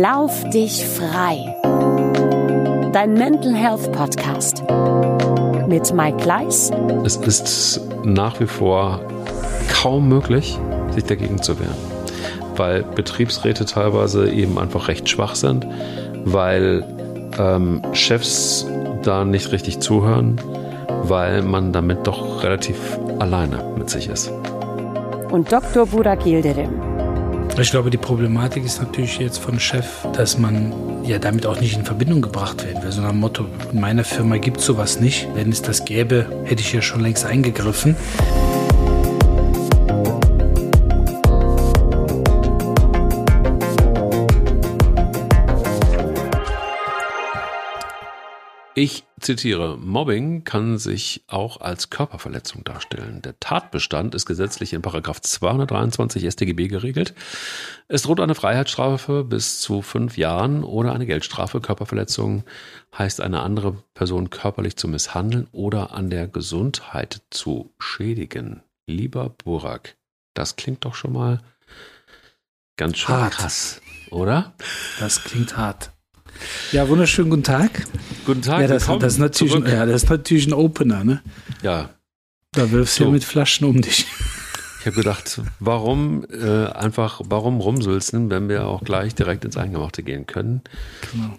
Lauf dich frei. Dein Mental Health Podcast mit Mike Gleis. Es ist nach wie vor kaum möglich, sich dagegen zu wehren, weil Betriebsräte teilweise eben einfach recht schwach sind, weil ähm, Chefs da nicht richtig zuhören, weil man damit doch relativ alleine mit sich ist. Und Dr. Burak Yildirim. Ich glaube, die Problematik ist natürlich jetzt von Chef, dass man ja damit auch nicht in Verbindung gebracht werden will. So nach dem Motto, in meiner Firma gibt es sowas nicht. Wenn es das gäbe, hätte ich ja schon längst eingegriffen. Ich zitiere, Mobbing kann sich auch als Körperverletzung darstellen. Der Tatbestand ist gesetzlich in Paragraph 223 StGB geregelt. Es droht eine Freiheitsstrafe bis zu fünf Jahren oder eine Geldstrafe. Körperverletzung heißt eine andere Person körperlich zu misshandeln oder an der Gesundheit zu schädigen. Lieber Burak, das klingt doch schon mal ganz schön Hart. krass, oder? Das klingt hart. Ja, wunderschönen guten Tag. Guten Tag, Ja, das, das, ist, natürlich, zurück. ja, das ist natürlich ein Opener, ne? ja, Da wirfst du So. ja mit Flaschen um dich. Ich habe gedacht, warum äh, einfach, warum rumsülzen, wenn wir auch gleich direkt ins Eingemachte gehen können. Genau.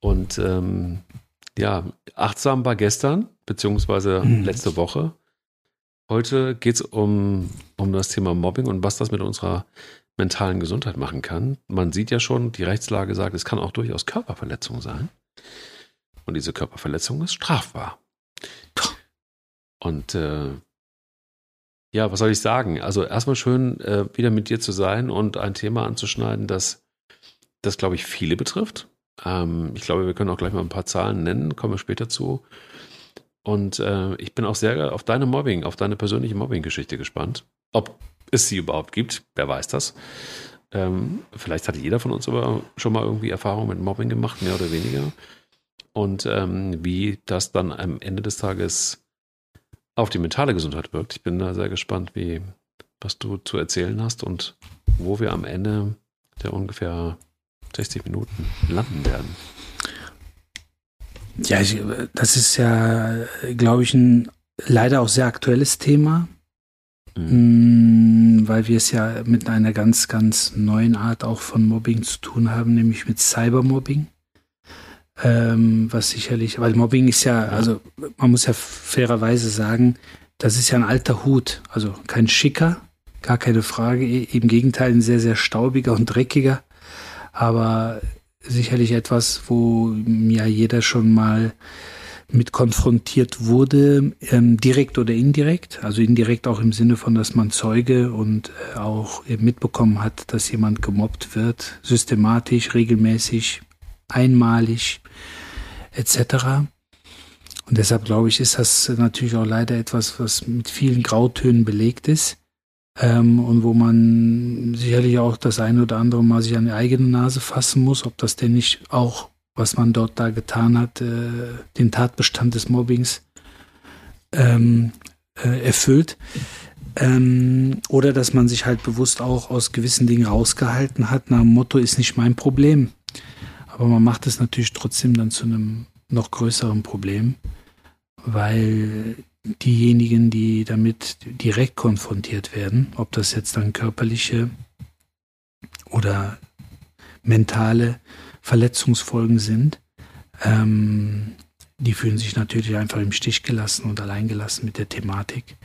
Und ähm, ja, achtsam war gestern, beziehungsweise Mhm. letzte Woche. Heute geht es um, um das Thema Mobbing und was das mit unserer mentalen Gesundheit machen kann. Man sieht ja schon, die Rechtslage sagt, es kann auch durchaus Körperverletzung sein. Und diese Körperverletzung ist strafbar. Und äh, ja, was soll ich sagen? Also erstmal schön, äh, wieder mit dir zu sein und ein Thema anzuschneiden, das, das glaube ich, viele betrifft. Ähm, ich glaube, wir können auch gleich mal ein paar Zahlen nennen, kommen wir später zu. Und äh, ich bin auch sehr auf deine Mobbing, auf deine persönliche Mobbing-Geschichte gespannt. Ob es sie überhaupt gibt, wer weiß das. Ähm, vielleicht hatte jeder von uns aber schon mal irgendwie Erfahrung mit Mobbing gemacht, mehr oder weniger. Und ähm, wie das dann am Ende des Tages auf die mentale Gesundheit wirkt. Ich bin da sehr gespannt, wie, was du zu erzählen hast und wo wir am Ende der ungefähr 60 Minuten landen werden. Ja, ich, das ist ja, glaube ich, ein leider auch sehr aktuelles Thema, Mhm. mh, weil wir es ja mit einer ganz, ganz neuen Art auch von Mobbing zu tun haben, nämlich mit Cybermobbing. Ähm, was sicherlich, weil Mobbing ist ja, also man muss ja fairerweise sagen, das ist ja ein alter Hut, also kein schicker, gar keine Frage, im Gegenteil ein sehr, sehr staubiger und dreckiger, aber sicherlich etwas, wo ja jeder schon mal mit konfrontiert wurde, ähm, direkt oder indirekt. Also indirekt auch im Sinne von, dass man Zeuge und äh, auch mitbekommen hat, dass jemand gemobbt wird, systematisch, regelmäßig, einmalig etc. Und deshalb glaube ich, ist das natürlich auch leider etwas, was mit vielen Grautönen belegt ist. Ähm, und wo man sicherlich auch das eine oder andere Mal sich an die eigene Nase fassen muss, ob das denn nicht auch, was man dort da getan hat, äh, den Tatbestand des Mobbings ähm, äh, erfüllt. Ähm, oder dass man sich halt bewusst auch aus gewissen Dingen rausgehalten hat, nach dem Motto ist nicht mein Problem. Aber man macht es natürlich trotzdem dann zu einem noch größeren Problem, weil diejenigen, die damit direkt konfrontiert werden, ob das jetzt dann körperliche oder mentale Verletzungsfolgen sind, ähm, die fühlen sich natürlich einfach im Stich gelassen und alleingelassen mit der Thematik.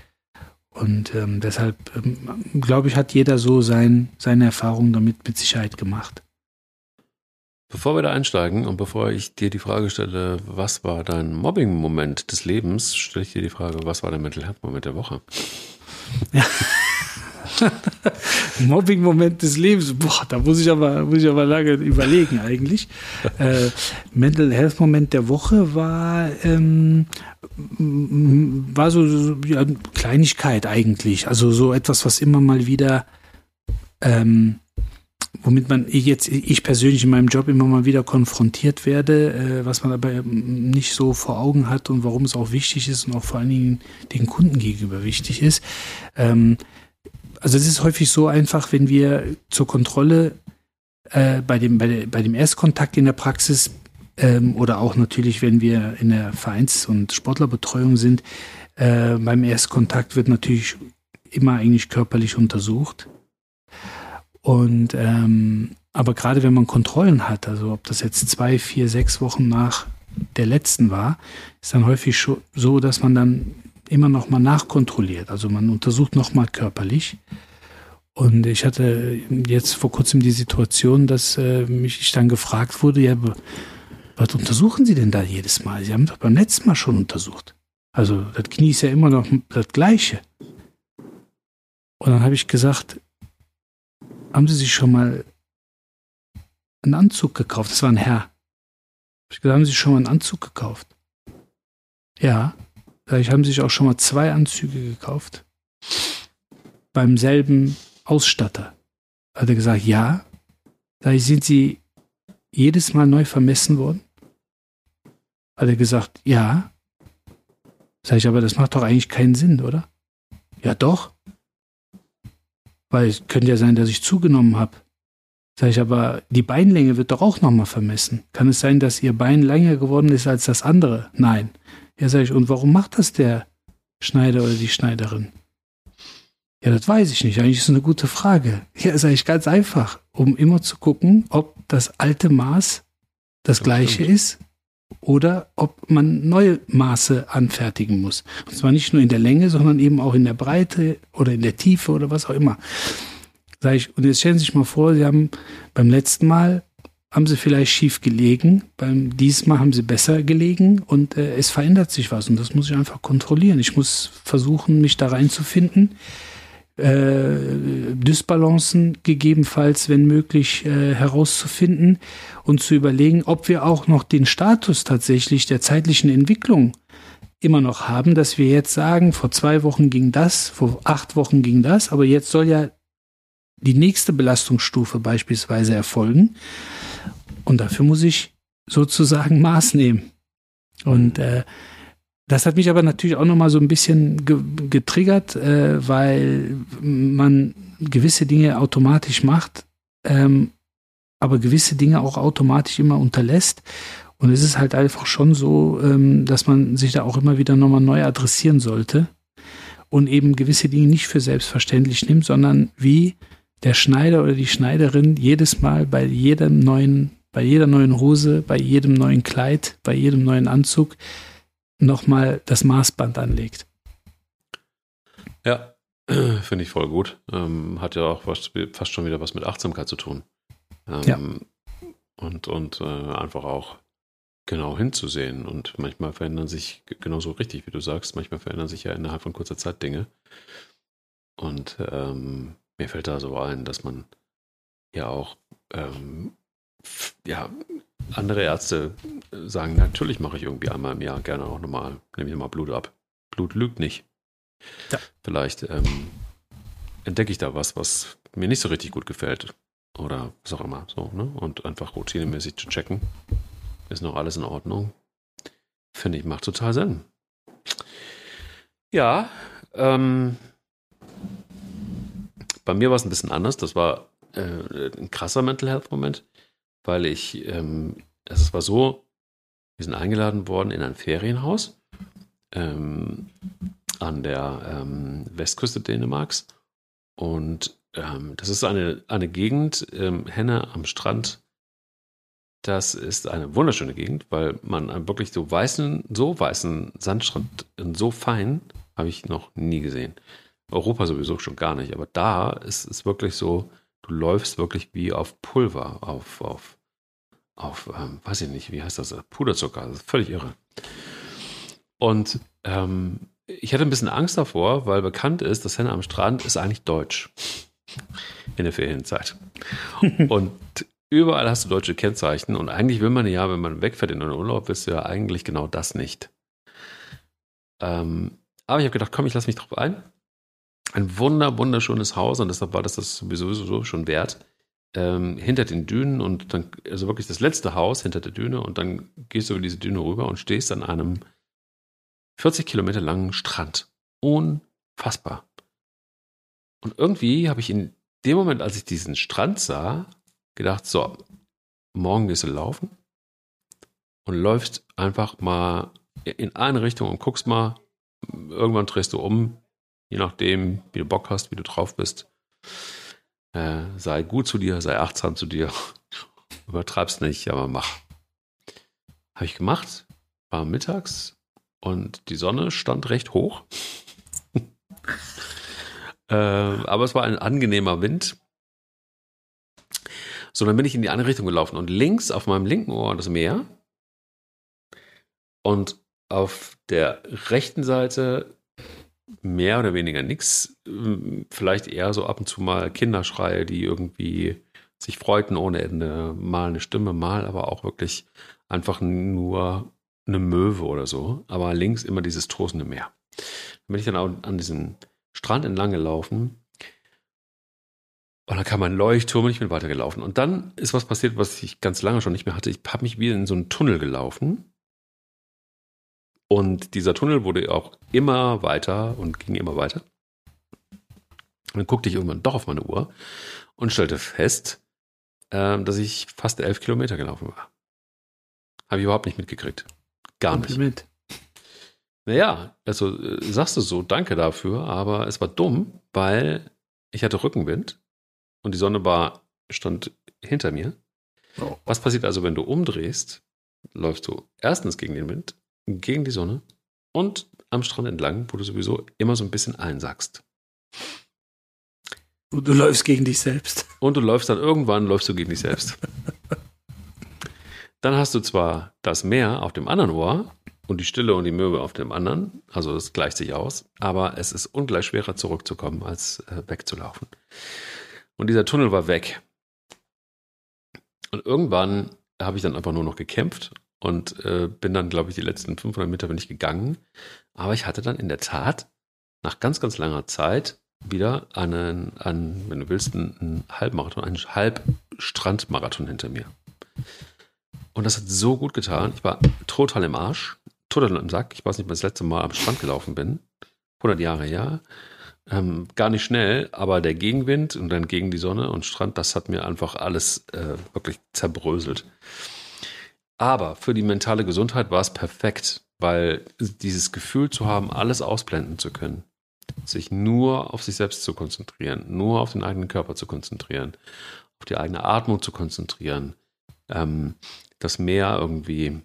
Und ähm, deshalb, ähm, glaube ich, hat jeder so sein, seine Erfahrungen damit mit Sicherheit gemacht. Bevor wir da einsteigen und bevor ich dir die Frage stelle, was war dein Mobbing-Moment des Lebens, stelle ich dir die Frage, was war dein Mental Health-Moment der Woche? Mobbing-Moment des Lebens, boah, da muss ich aber, muss ich aber lange überlegen eigentlich. äh, Mental Health-Moment der Woche war, ähm, war so, so ja, Kleinigkeit eigentlich. Also so etwas, was immer mal wieder, ähm, womit man jetzt, ich persönlich in meinem Job immer mal wieder konfrontiert werde, äh, was man aber nicht so vor Augen hat und warum es auch wichtig ist und auch vor allen Dingen den Kunden gegenüber wichtig ist. Ähm, also es ist häufig so einfach, wenn wir zur Kontrolle äh, bei, dem, bei, der, bei dem Erstkontakt in der Praxis ähm, oder auch natürlich, wenn wir in der Vereins- und Sportlerbetreuung sind, äh, beim Erstkontakt wird natürlich immer eigentlich körperlich untersucht. Und ähm, aber gerade wenn man Kontrollen hat, also ob das jetzt zwei, vier, sechs Wochen nach der letzten war, ist dann häufig so, dass man dann immer noch mal nachkontrolliert. Also man untersucht noch mal körperlich. Und ich hatte jetzt vor kurzem die Situation, dass äh, mich dann gefragt wurde, ja, was untersuchen Sie denn da jedes Mal? Sie haben doch beim letzten Mal schon untersucht. Also das Knie ist ja immer noch das gleiche. Und dann habe ich gesagt, haben Sie sich schon mal einen Anzug gekauft? Das war ein Herr. Ich gesagt, haben Sie schon mal einen Anzug gekauft? Ja. Vielleicht haben Sie sich auch schon mal zwei Anzüge gekauft. Beim selben Ausstatter. Hat er gesagt, ja. Da sind Sie jedes Mal neu vermessen worden? Hat er gesagt, ja. Sag ich, aber das macht doch eigentlich keinen Sinn, oder? Ja, doch. Weil es könnte ja sein, dass ich zugenommen habe. Sag ich, aber die Beinlänge wird doch auch nochmal vermessen. Kann es sein, dass Ihr Bein länger geworden ist als das andere? Nein. Ja, sag ich, und warum macht das der Schneider oder die Schneiderin? Ja, das weiß ich nicht. Eigentlich ist es eine gute Frage. Ja, sag ich ganz einfach, um immer zu gucken, ob das alte Maß das, das gleiche stimmt. ist oder ob man neue Maße anfertigen muss. Und zwar nicht nur in der Länge, sondern eben auch in der Breite oder in der Tiefe oder was auch immer. Sag ich, und jetzt stellen Sie sich mal vor, Sie haben beim letzten Mal haben Sie vielleicht schief gelegen, beim diesmal haben Sie besser gelegen und äh, es verändert sich was und das muss ich einfach kontrollieren. Ich muss versuchen, mich da reinzufinden äh, Dysbalancen gegebenenfalls, wenn möglich, äh, herauszufinden und zu überlegen, ob wir auch noch den Status tatsächlich der zeitlichen Entwicklung immer noch haben, dass wir jetzt sagen, vor zwei Wochen ging das, vor acht Wochen ging das, aber jetzt soll ja die nächste Belastungsstufe beispielsweise erfolgen. Und dafür muss ich sozusagen Maß nehmen. Und äh, das hat mich aber natürlich auch nochmal so ein bisschen ge getriggert, äh, weil man gewisse Dinge automatisch macht, ähm, aber gewisse Dinge auch automatisch immer unterlässt. Und es ist halt einfach schon so, ähm, dass man sich da auch immer wieder nochmal neu adressieren sollte und eben gewisse Dinge nicht für selbstverständlich nimmt, sondern wie der Schneider oder die Schneiderin jedes Mal bei jedem neuen, bei jeder neuen Hose, bei jedem neuen Kleid, bei jedem neuen Anzug nochmal das Maßband anlegt. Ja, finde ich voll gut. Ähm, hat ja auch fast, fast, schon wieder was mit Achtsamkeit zu tun. Ähm, ja. Und, und äh, einfach auch genau hinzusehen. Und manchmal verändern sich, genauso richtig wie du sagst, manchmal verändern sich ja innerhalb von kurzer Zeit Dinge. Und ähm, mir fällt da so ein, dass man ja auch ähm, ja, andere Ärzte sagen, natürlich mache ich irgendwie einmal im Jahr gerne auch nochmal, nehme ich nochmal Blut ab. Blut lügt nicht. Ja. Vielleicht ähm, entdecke ich da was, was mir nicht so richtig gut gefällt. Oder was auch immer. So, ne? Und einfach routinemäßig zu checken. Ist noch alles in Ordnung? Finde ich, macht total Sinn. Ja, ähm, bei mir war es ein bisschen anders. Das war äh, ein krasser Mental Health Moment weil ich, ähm, es war so, wir sind eingeladen worden in ein Ferienhaus ähm, an der ähm, Westküste Dänemarks. Und ähm, das ist eine, eine Gegend, ähm, Henne am Strand. Das ist eine wunderschöne Gegend, weil man wirklich so weißen, so weißen Sandstrand so fein habe ich noch nie gesehen. Europa sowieso schon gar nicht, aber da ist es wirklich so, du läufst wirklich wie auf Pulver, auf, auf, auf ähm, weiß ich nicht, wie heißt das, Puderzucker, das ist völlig irre. Und ähm, ich hatte ein bisschen Angst davor, weil bekannt ist, dass Henne am Strand ist eigentlich deutsch in der Ferienzeit. und überall hast du deutsche Kennzeichen und eigentlich will man ja, wenn man wegfährt in den Urlaub, willst du ja eigentlich genau das nicht. Ähm, aber ich habe gedacht, komm, ich lasse mich drauf ein ein wunder, wunderschönes Haus und deshalb war das das sowieso schon wert. Ähm, hinter den Dünen und dann, also wirklich das letzte Haus hinter der Düne und dann gehst du über diese Düne rüber und stehst an einem 40 Kilometer langen Strand. Unfassbar. Und irgendwie habe ich in dem Moment, als ich diesen Strand sah, gedacht, so, morgen gehst du laufen und läufst einfach mal in eine Richtung und guckst mal, irgendwann drehst du um, je nachdem, wie du Bock hast, wie du drauf bist. Äh, sei gut zu dir, sei achtsam zu dir. Übertreib's nicht, aber mach. Habe ich gemacht, war mittags und die Sonne stand recht hoch. äh, aber es war ein angenehmer Wind. So, dann bin ich in die andere Richtung gelaufen und links auf meinem linken Ohr das Meer und auf der rechten Seite mehr oder weniger nichts. Vielleicht eher so ab und zu mal Kinderschreie, die irgendwie sich freuten ohne Ende. Mal eine Stimme, mal aber auch wirklich einfach nur eine Möwe oder so. Aber links immer dieses tosende Meer. Dann bin ich dann auch an diesem Strand entlang gelaufen. Und dann kam ein Leuchtturm und ich bin weitergelaufen. Und dann ist was passiert, was ich ganz lange schon nicht mehr hatte. Ich habe mich wieder in so einen Tunnel gelaufen. Und dieser Tunnel wurde auch immer weiter und ging immer weiter. Und dann guckte ich irgendwann doch auf meine Uhr und stellte fest, äh, dass ich fast elf Kilometer gelaufen war. Habe ich überhaupt nicht mitgekriegt. Gar Kompliment. nicht. Naja, also äh, sagst du so, danke dafür, aber es war dumm, weil ich hatte Rückenwind und die Sonne war, stand hinter mir. Oh. Was passiert also, wenn du umdrehst? Läufst du erstens gegen den Wind gegen die Sonne und am Strand entlang, wo du sowieso immer so ein bisschen einsackst. Und du läufst gegen dich selbst. Und du läufst dann irgendwann, läufst du gegen dich selbst. dann hast du zwar das Meer auf dem anderen Ohr und die Stille und die Möwe auf dem anderen, also es gleicht sich aus, aber es ist ungleich schwerer zurückzukommen, als äh, wegzulaufen. Und dieser Tunnel war weg. Und irgendwann habe ich dann einfach nur noch gekämpft und äh, bin dann, glaube ich, die letzten 500 Meter bin ich gegangen. Aber ich hatte dann in der Tat nach ganz, ganz langer Zeit wieder einen, einen wenn du willst, einen, Halbmarathon, einen Halbstrandmarathon hinter mir. Und das hat so gut getan. Ich war total im Arsch, total im Sack. Ich weiß nicht, wann das letzte Mal am Strand gelaufen bin. 100 Jahre, ja. Ähm, gar nicht schnell, aber der Gegenwind und dann gegen die Sonne und Strand, das hat mir einfach alles äh, wirklich zerbröselt. Aber für die mentale Gesundheit war es perfekt, weil dieses Gefühl zu haben, alles ausblenden zu können, sich nur auf sich selbst zu konzentrieren, nur auf den eigenen Körper zu konzentrieren, auf die eigene Atmung zu konzentrieren, ähm, das Meer irgendwie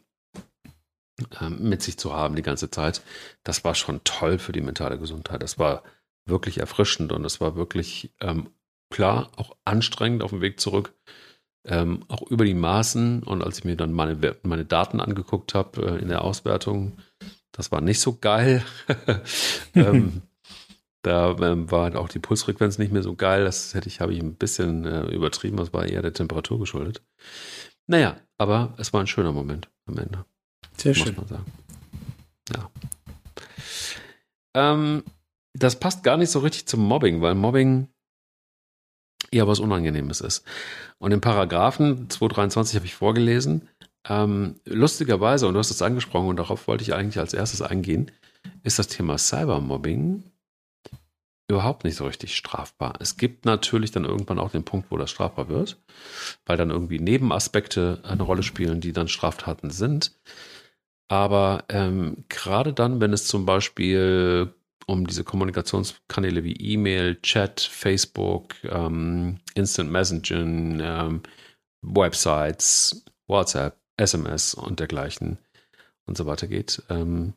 ähm, mit sich zu haben die ganze Zeit, das war schon toll für die mentale Gesundheit. Das war wirklich erfrischend und es war wirklich ähm, klar auch anstrengend auf dem Weg zurück ähm, auch über die Maßen. Und als ich mir dann meine, meine Daten angeguckt habe äh, in der Auswertung, das war nicht so geil. ähm, da ähm, war halt auch die Pulsfrequenz nicht mehr so geil. Das hätte ich, habe ich ein bisschen äh, übertrieben. Das war eher der Temperatur geschuldet. Naja, aber es war ein schöner Moment am Ende. Sehr muss schön. Man sagen. Ja. Ähm, das passt gar nicht so richtig zum Mobbing, weil Mobbing eher was Unangenehmes ist. Und im Paragraphen 223 habe ich vorgelesen, ähm, lustigerweise, und du hast es angesprochen und darauf wollte ich eigentlich als erstes eingehen, ist das Thema Cybermobbing überhaupt nicht so richtig strafbar. Es gibt natürlich dann irgendwann auch den Punkt, wo das strafbar wird, weil dann irgendwie Nebenaspekte eine Rolle spielen, die dann Straftaten sind. Aber ähm, gerade dann, wenn es zum Beispiel um diese Kommunikationskanäle wie E-Mail, Chat, Facebook, ähm, Instant Messaging, ähm, Websites, WhatsApp, SMS und dergleichen und so weiter geht. Ähm,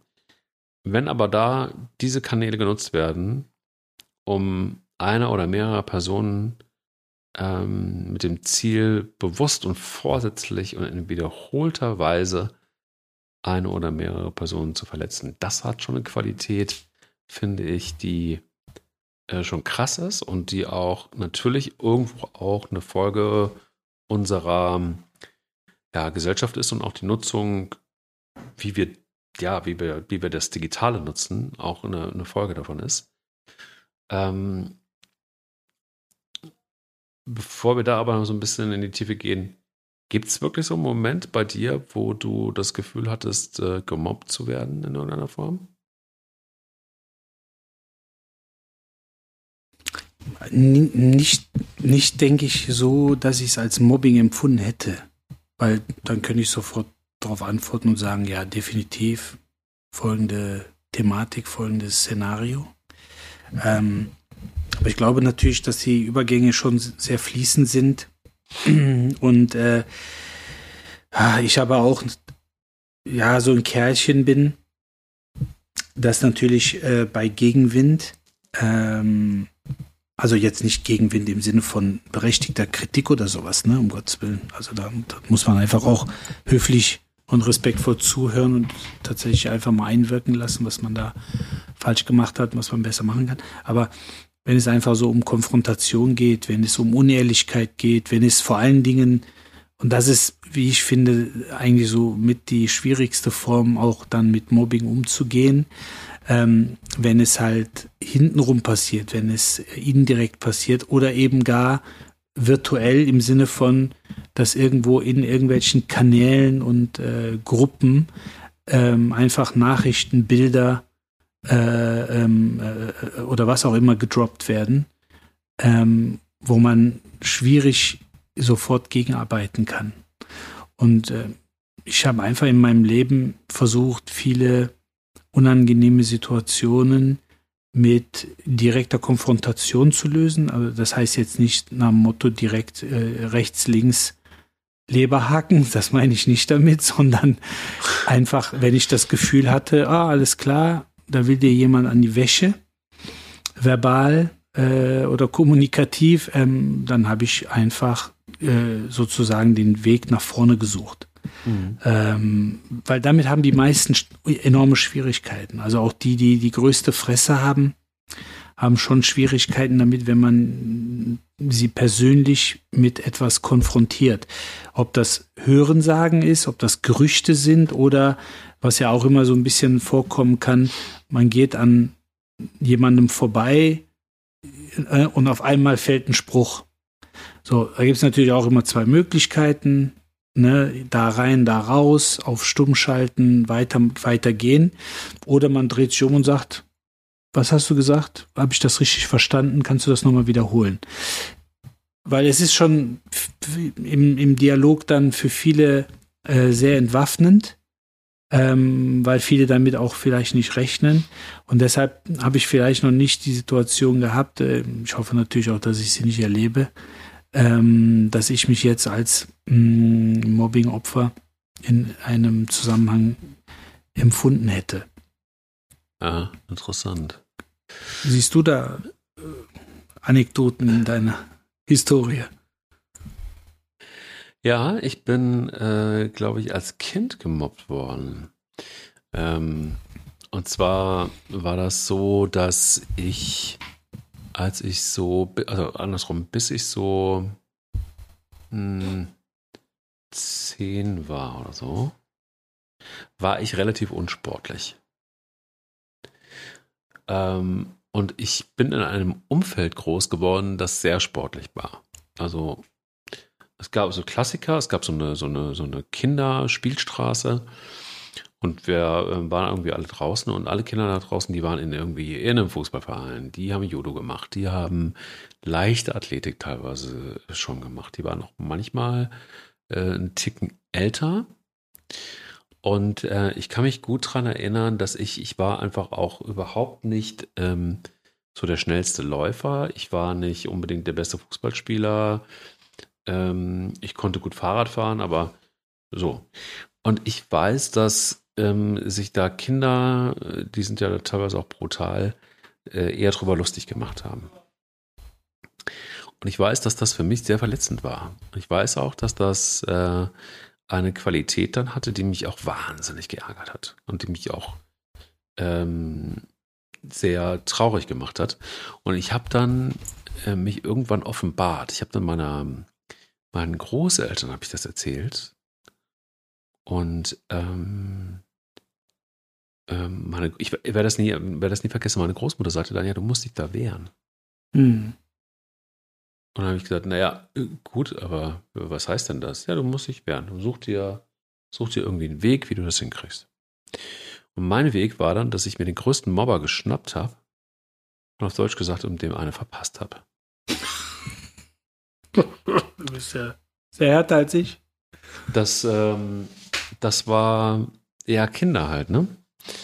wenn aber da diese Kanäle genutzt werden, um einer oder mehrere Personen ähm, mit dem Ziel, bewusst und vorsätzlich und in wiederholter Weise eine oder mehrere Personen zu verletzen, das hat schon eine Qualität, finde ich, die äh, schon krass ist und die auch natürlich irgendwo auch eine Folge unserer ja, Gesellschaft ist und auch die Nutzung, wie wir, ja, wie wir, wie wir das Digitale nutzen, auch eine, eine Folge davon ist. Ähm, bevor wir da aber so ein bisschen in die Tiefe gehen, gibt es wirklich so einen Moment bei dir, wo du das Gefühl hattest, äh, gemobbt zu werden in irgendeiner Form? Nicht, nicht denke ich so, dass ich es als Mobbing empfunden hätte. Weil dann könnte ich sofort darauf antworten und sagen, ja, definitiv folgende Thematik, folgendes Szenario. Ähm, aber ich glaube natürlich, dass die Übergänge schon sehr fließend sind. Und äh, ah, ich aber auch ja so ein Kerlchen bin, das natürlich äh, bei Gegenwind ähm, also jetzt nicht Gegenwind im Sinne von berechtigter Kritik oder sowas, ne, um Gottes Willen. Also da, da muss man einfach auch höflich und respektvoll zuhören und tatsächlich einfach mal einwirken lassen, was man da falsch gemacht hat, was man besser machen kann. Aber wenn es einfach so um Konfrontation geht, wenn es um Unehrlichkeit geht, wenn es vor allen Dingen, und das ist, wie ich finde, eigentlich so mit die schwierigste Form, auch dann mit Mobbing umzugehen, ähm, wenn es halt hintenrum passiert, wenn es indirekt passiert oder eben gar virtuell im Sinne von, dass irgendwo in irgendwelchen Kanälen und äh, Gruppen ähm, einfach Nachrichten, Bilder äh, ähm, äh, oder was auch immer gedroppt werden, ähm, wo man schwierig sofort gegenarbeiten kann. Und äh, ich habe einfach in meinem Leben versucht, viele unangenehme Situationen mit direkter Konfrontation zu lösen. Also das heißt jetzt nicht nach dem Motto direkt äh, rechts, links Leberhaken, das meine ich nicht damit, sondern einfach, wenn ich das Gefühl hatte, ah, alles klar, da will dir jemand an die Wäsche, verbal äh, oder kommunikativ, ähm, dann habe ich einfach äh, sozusagen den Weg nach vorne gesucht. Mhm. Ähm, weil damit haben die meisten enorme Schwierigkeiten. Also auch die, die die größte Fresse haben, haben schon Schwierigkeiten damit, wenn man sie persönlich mit etwas konfrontiert. Ob das Hörensagen ist, ob das Gerüchte sind oder was ja auch immer so ein bisschen vorkommen kann, man geht an jemandem vorbei äh, und auf einmal fällt ein Spruch. So, da gibt es natürlich auch immer zwei Möglichkeiten ne, da rein, da raus, auf Stumm schalten, weiter, weiter gehen. Oder man dreht sich um und sagt, was hast du gesagt? Habe ich das richtig verstanden? Kannst du das nochmal wiederholen? Weil es ist schon im, im Dialog dann für viele äh, sehr entwaffnend, ähm, weil viele damit auch vielleicht nicht rechnen. Und deshalb habe ich vielleicht noch nicht die Situation gehabt, äh, ich hoffe natürlich auch, dass ich sie nicht erlebe, ähm, dass ich mich jetzt als mm, Mobbing-Opfer in einem Zusammenhang empfunden hätte. Ja, interessant. Siehst du da äh, Anekdoten in deiner Historie? Ja, ich bin, äh, glaube ich, als Kind gemobbt worden. Ähm, und zwar war das so, dass ich als ich so, also andersrum, bis ich so mh, hm, zehn war oder so, war ich relativ unsportlich. Ähm, und ich bin in einem Umfeld groß geworden, das sehr sportlich war. Also es gab so Klassiker, es gab so eine, so eine, so eine Kinderspielstraße und wir äh, waren irgendwie alle draußen und alle Kinder da draußen, die waren in irgendwie in einem Fußballverein, die haben Judo gemacht, die haben leichte Athletik teilweise schon gemacht. Die waren auch manchmal äh, einen Ticken älter. Und äh, ich kann mich gut daran erinnern, dass ich, ich war einfach auch überhaupt nicht ähm, so der schnellste Läufer. Ich war nicht unbedingt der beste Fußballspieler. Ähm, ich konnte gut Fahrrad fahren, aber so. Und ich weiß, dass ähm, sich da Kinder, äh, die sind ja teilweise auch brutal, äh, eher drüber lustig gemacht haben. Und ich weiß, dass das für mich sehr verletzend war. Ich weiß auch, dass das äh, eine Qualität dann hatte, die mich auch wahnsinnig geärgert hat und die mich auch ähm, sehr traurig gemacht hat. Und ich habe dann äh, mich irgendwann offenbart. Ich habe dann meiner, meinen Großeltern habe ich das erzählt. Und ähm, ähm, meine, ich werde das, nie, werde das nie vergessen, meine Großmutter sagte dann, ja, du musst dich da wehren. Mhm. Und dann habe ich gesagt, naja, äh, gut, aber was heißt denn das? Ja, du musst dich wehren. Du such dir, such dir irgendwie einen Weg, wie du das hinkriegst. Und mein Weg war dann, dass ich mir den größten Mobber geschnappt habe und auf Deutsch gesagt, um dem eine verpasst habe. du bist ja sehr härter als ich. Das, ähm, das war eher Kinder halt, ne?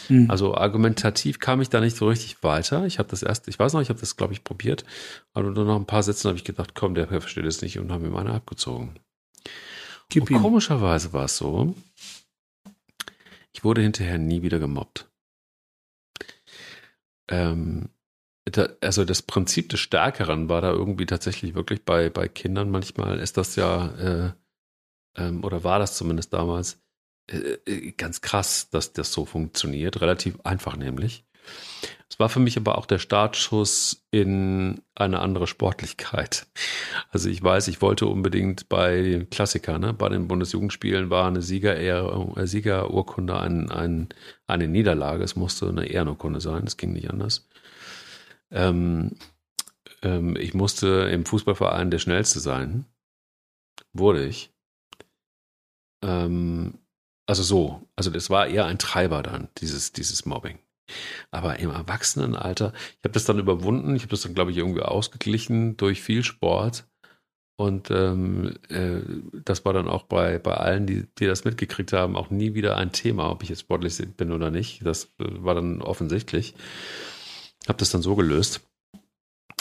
Mhm. Also argumentativ kam ich da nicht so richtig weiter. Ich habe das erst, ich weiß noch, ich habe das, glaube ich, probiert. Aber nur nach ein paar Sätzen habe ich gedacht, komm, der versteht es nicht und habe mir meine abgezogen. Und komischerweise war es so, ich wurde hinterher nie wieder gemobbt. Ähm, da, also das Prinzip des Stärkeren war da irgendwie tatsächlich wirklich bei, bei Kindern manchmal ist das ja, äh, ähm, oder war das zumindest damals, ganz krass, dass das so funktioniert. Relativ einfach nämlich. Es war für mich aber auch der Startschuss in eine andere Sportlichkeit. Also ich weiß, ich wollte unbedingt bei Klassikern, ne, bei den Bundesjugendspielen war eine äh, Siegerurkunde ein, ein, eine Niederlage. Es musste eine Ehrenurkunde sein, es ging nicht anders. Ähm, ähm, ich musste im Fußballverein der Schnellste sein. Wurde ich. Ähm, also so, also das war eher ein Treiber dann, dieses, dieses Mobbing. Aber im Erwachsenenalter, ich habe das dann überwunden, ich habe das dann, glaube ich, irgendwie ausgeglichen durch viel Sport. Und ähm, äh, das war dann auch bei, bei allen, die, die das mitgekriegt haben, auch nie wieder ein Thema, ob ich jetzt sportlich bin oder nicht. Das äh, war dann offensichtlich. Habe das dann so gelöst.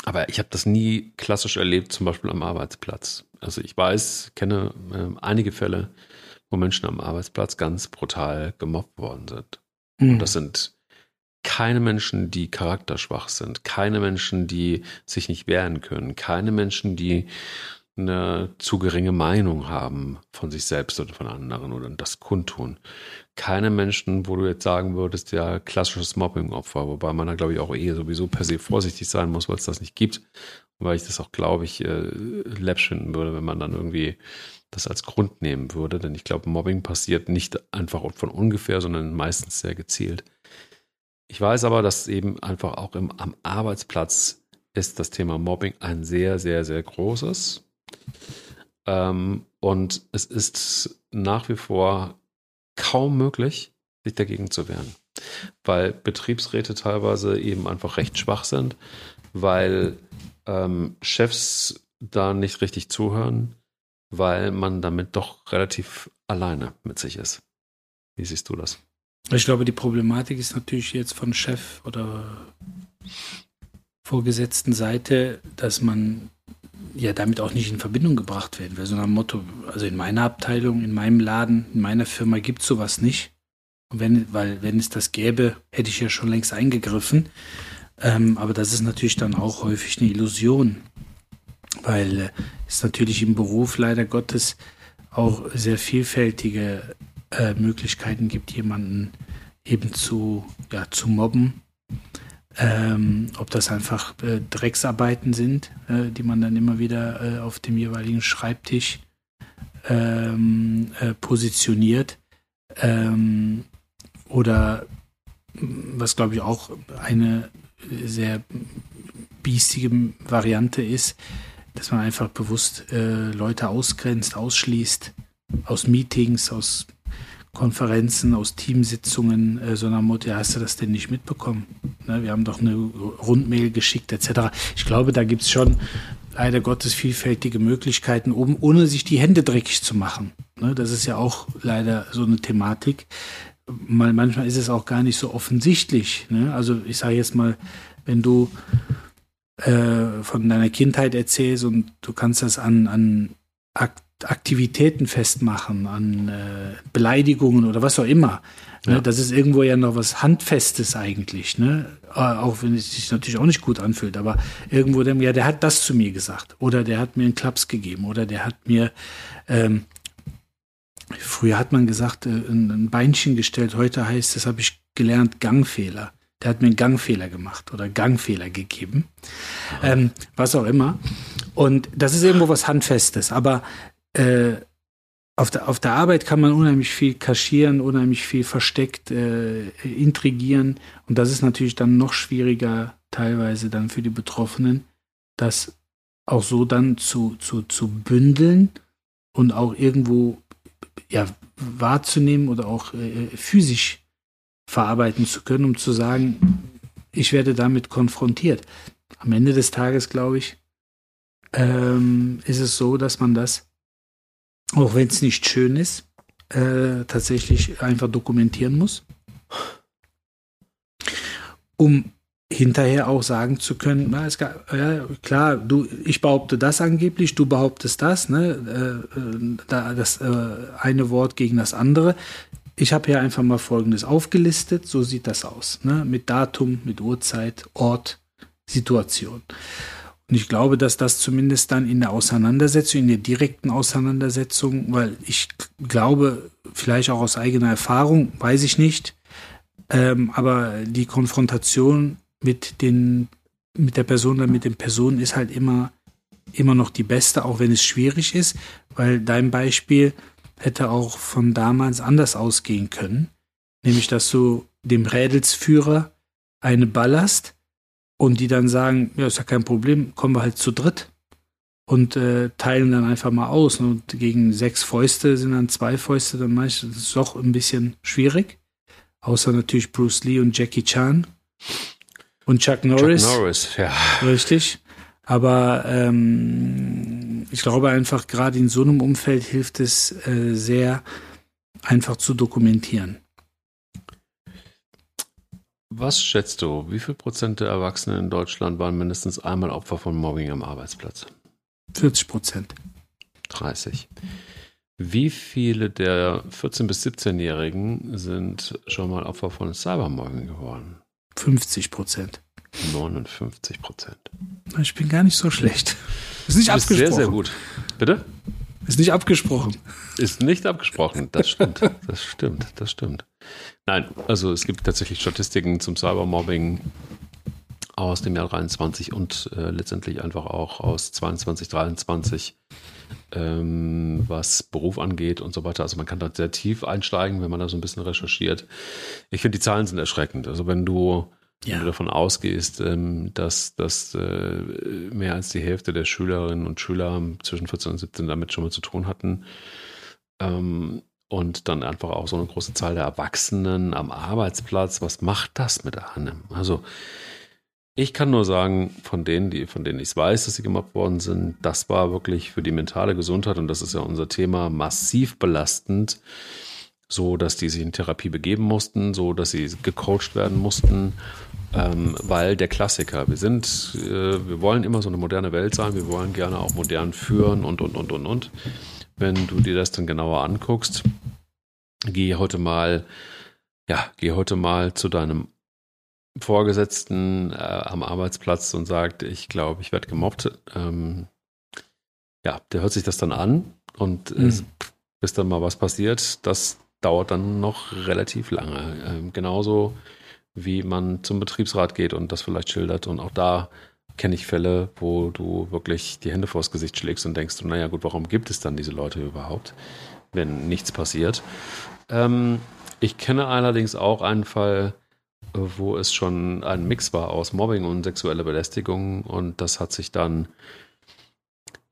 Aber ich habe das nie klassisch erlebt, zum Beispiel am Arbeitsplatz. Also ich weiß, kenne äh, einige Fälle, wo Menschen am Arbeitsplatz ganz brutal gemobbt worden sind. Mhm. Und das sind keine Menschen, die charakterschwach sind, keine Menschen, die sich nicht wehren können, keine Menschen, die eine zu geringe Meinung haben von sich selbst oder von anderen oder das kundtun. Keine Menschen, wo du jetzt sagen würdest, ja, klassisches Mobbing-Opfer, wobei man da, glaube ich, auch eher sowieso per se vorsichtig sein muss, weil es das nicht gibt. Weil ich das auch, glaube ich, äh, läppisch finden würde, wenn man dann irgendwie das als Grund nehmen würde. Denn ich glaube, Mobbing passiert nicht einfach von ungefähr, sondern meistens sehr gezielt. Ich weiß aber, dass eben einfach auch im, am Arbeitsplatz ist das Thema Mobbing ein sehr, sehr, sehr großes. Ähm, und es ist nach wie vor kaum möglich, sich dagegen zu wehren. Weil Betriebsräte teilweise eben einfach recht schwach sind, weil ähm, Chefs da nicht richtig zuhören, weil man damit doch relativ alleine mit sich ist. Wie siehst du das? Ich glaube, die Problematik ist natürlich jetzt von Chef oder vorgesetzten Seite, dass man ja damit auch nicht in Verbindung gebracht werden will. So Motto, also in meiner Abteilung, in meinem Laden, in meiner Firma gibt es sowas nicht. Und wenn, weil wenn es das gäbe, hätte ich ja schon längst eingegriffen. Ähm, aber das ist natürlich dann auch häufig eine Illusion weil äh, es natürlich im Beruf leider Gottes auch sehr vielfältige äh, Möglichkeiten gibt, jemanden eben zu, ja, zu mobben. Ähm, ob das einfach äh, Drecksarbeiten sind, äh, die man dann immer wieder äh, auf dem jeweiligen Schreibtisch ähm, äh, positioniert. Ähm, oder was glaube ich auch eine sehr biestige Variante ist, dass man einfach bewusst äh, Leute ausgrenzt, ausschließt aus Meetings, aus Konferenzen, aus Teamsitzungen, äh, sondern Motto, ja, hast du das denn nicht mitbekommen? Ne, wir haben doch eine Rundmail geschickt, etc. Ich glaube, da gibt es schon leider Gottes vielfältige Möglichkeiten, um, ohne sich die Hände dreckig zu machen. Ne, das ist ja auch leider so eine Thematik. Mal, manchmal ist es auch gar nicht so offensichtlich. Ne? Also ich sage jetzt mal, wenn du äh, von deiner Kindheit erzählst und du kannst das an, an Aktivitäten festmachen, an äh, Beleidigungen oder was auch immer. Ne? Ja. Das ist irgendwo ja noch was Handfestes eigentlich, ne? Äh, auch wenn es sich natürlich auch nicht gut anfühlt, aber irgendwo dem, ja, der hat das zu mir gesagt oder der hat mir einen Klaps gegeben oder der hat mir ähm, Früher hat man gesagt, äh, ein Beinchen gestellt, heute heißt, das habe ich gelernt, Gangfehler der hat mir einen Gangfehler gemacht oder Gangfehler gegeben, ähm, was auch immer. Und das ist irgendwo was Handfestes, aber äh, auf der, auf der Arbeit kann man unheimlich viel kaschieren, unheimlich viel versteckt äh, intrigieren und das ist natürlich dann noch schwieriger teilweise dann für die Betroffenen, das auch so dann zu, zu, zu bündeln und auch irgendwo ja, wahrzunehmen oder auch äh, physisch verarbeiten zu können, um zu sagen, ich werde damit konfrontiert. Am Ende des Tages, glaube ich, ähm, ist es so, dass man das, auch wenn es nicht schön ist, äh, tatsächlich einfach dokumentieren muss, um hinterher auch sagen zu können, na, es gab, ja, klar, du, ich behaupte das angeblich, du behauptest das, ne, äh, äh da, das äh, eine Wort gegen das andere. Ich habe hier einfach mal Folgendes aufgelistet, so sieht das aus, ne, mit Datum, mit Uhrzeit, Ort, Situation. Und ich glaube, dass das zumindest dann in der Auseinandersetzung, in der direkten Auseinandersetzung, weil ich glaube, vielleicht auch aus eigener Erfahrung, weiß ich nicht, ähm, aber die Konfrontation mit den, mit der Person oder mit den Personen ist halt immer, immer noch die beste, auch wenn es schwierig ist, weil dein Beispiel hätte auch von damals anders ausgehen können. Nämlich, dass du dem Rädelsführer eine ballerst und die dann sagen, ja, ist ja kein Problem, kommen wir halt zu dritt und äh, teilen dann einfach mal aus. Und gegen sechs Fäuste sind dann zwei Fäuste, dann meistens ist es doch ein bisschen schwierig. Außer natürlich Bruce Lee und Jackie Chan. Und Chuck Norris. Chuck Norris, ja. Richtig. Aber ähm, ich glaube einfach, gerade in so einem Umfeld hilft es äh, sehr, einfach zu dokumentieren. Was schätzt du, wie viel Prozent der Erwachsenen in Deutschland waren mindestens einmal Opfer von Mobbing am Arbeitsplatz? 40 Prozent. 30. Wie viele der 14- bis 17-Jährigen sind schon mal Opfer von Cybermobbing geworden? 50 Prozent. 59 Prozent. Ich bin gar nicht so schlecht. Ist nicht abgesprochen. Sehr, sehr gut. Bitte? Ist nicht abgesprochen. Ist nicht abgesprochen. Das stimmt. Das stimmt. Das stimmt. Nein, also es gibt tatsächlich Statistiken zum Cybermobbing aus dem Jahr 23 und äh, letztendlich einfach auch aus 22, 23, ähm, was Beruf angeht und so weiter. Also man kann da sehr tief einsteigen, wenn man da so ein bisschen recherchiert. Ich finde, die Zahlen sind erschreckend. Also wenn du, ja. wenn du davon ausgehst, ähm, dass, dass äh, mehr als die Hälfte der Schülerinnen und Schüler zwischen 14 und 17 damit schon mal zu tun hatten, ähm, und dann einfach auch so eine große Zahl der Erwachsenen am Arbeitsplatz. Was macht das mit einem? Also ich kann nur sagen, von denen, die, von denen ich weiß, dass sie gemobbt worden sind, das war wirklich für die mentale Gesundheit, und das ist ja unser Thema, massiv belastend, so dass die sich in Therapie begeben mussten, so dass sie gecoacht werden mussten, ähm, weil der Klassiker, wir sind, äh, wir wollen immer so eine moderne Welt sein, wir wollen gerne auch modern führen und, und, und, und, und. Wenn du dir das dann genauer anguckst, geh heute mal, ja, geh heute mal zu deinem Vorgesetzten äh, am Arbeitsplatz und sagt, ich glaube, ich werde gemobbt. Ähm, ja, der hört sich das dann an und mhm. es, bis dann mal was passiert, das dauert dann noch relativ lange. Ähm, genauso wie man zum Betriebsrat geht und das vielleicht schildert. Und auch da kenne ich Fälle, wo du wirklich die Hände vors Gesicht schlägst und denkst, naja gut, warum gibt es dann diese Leute überhaupt, wenn nichts passiert? Ähm, ich kenne allerdings auch einen Fall, wo es schon ein Mix war aus Mobbing und sexueller Belästigung und das hat sich dann,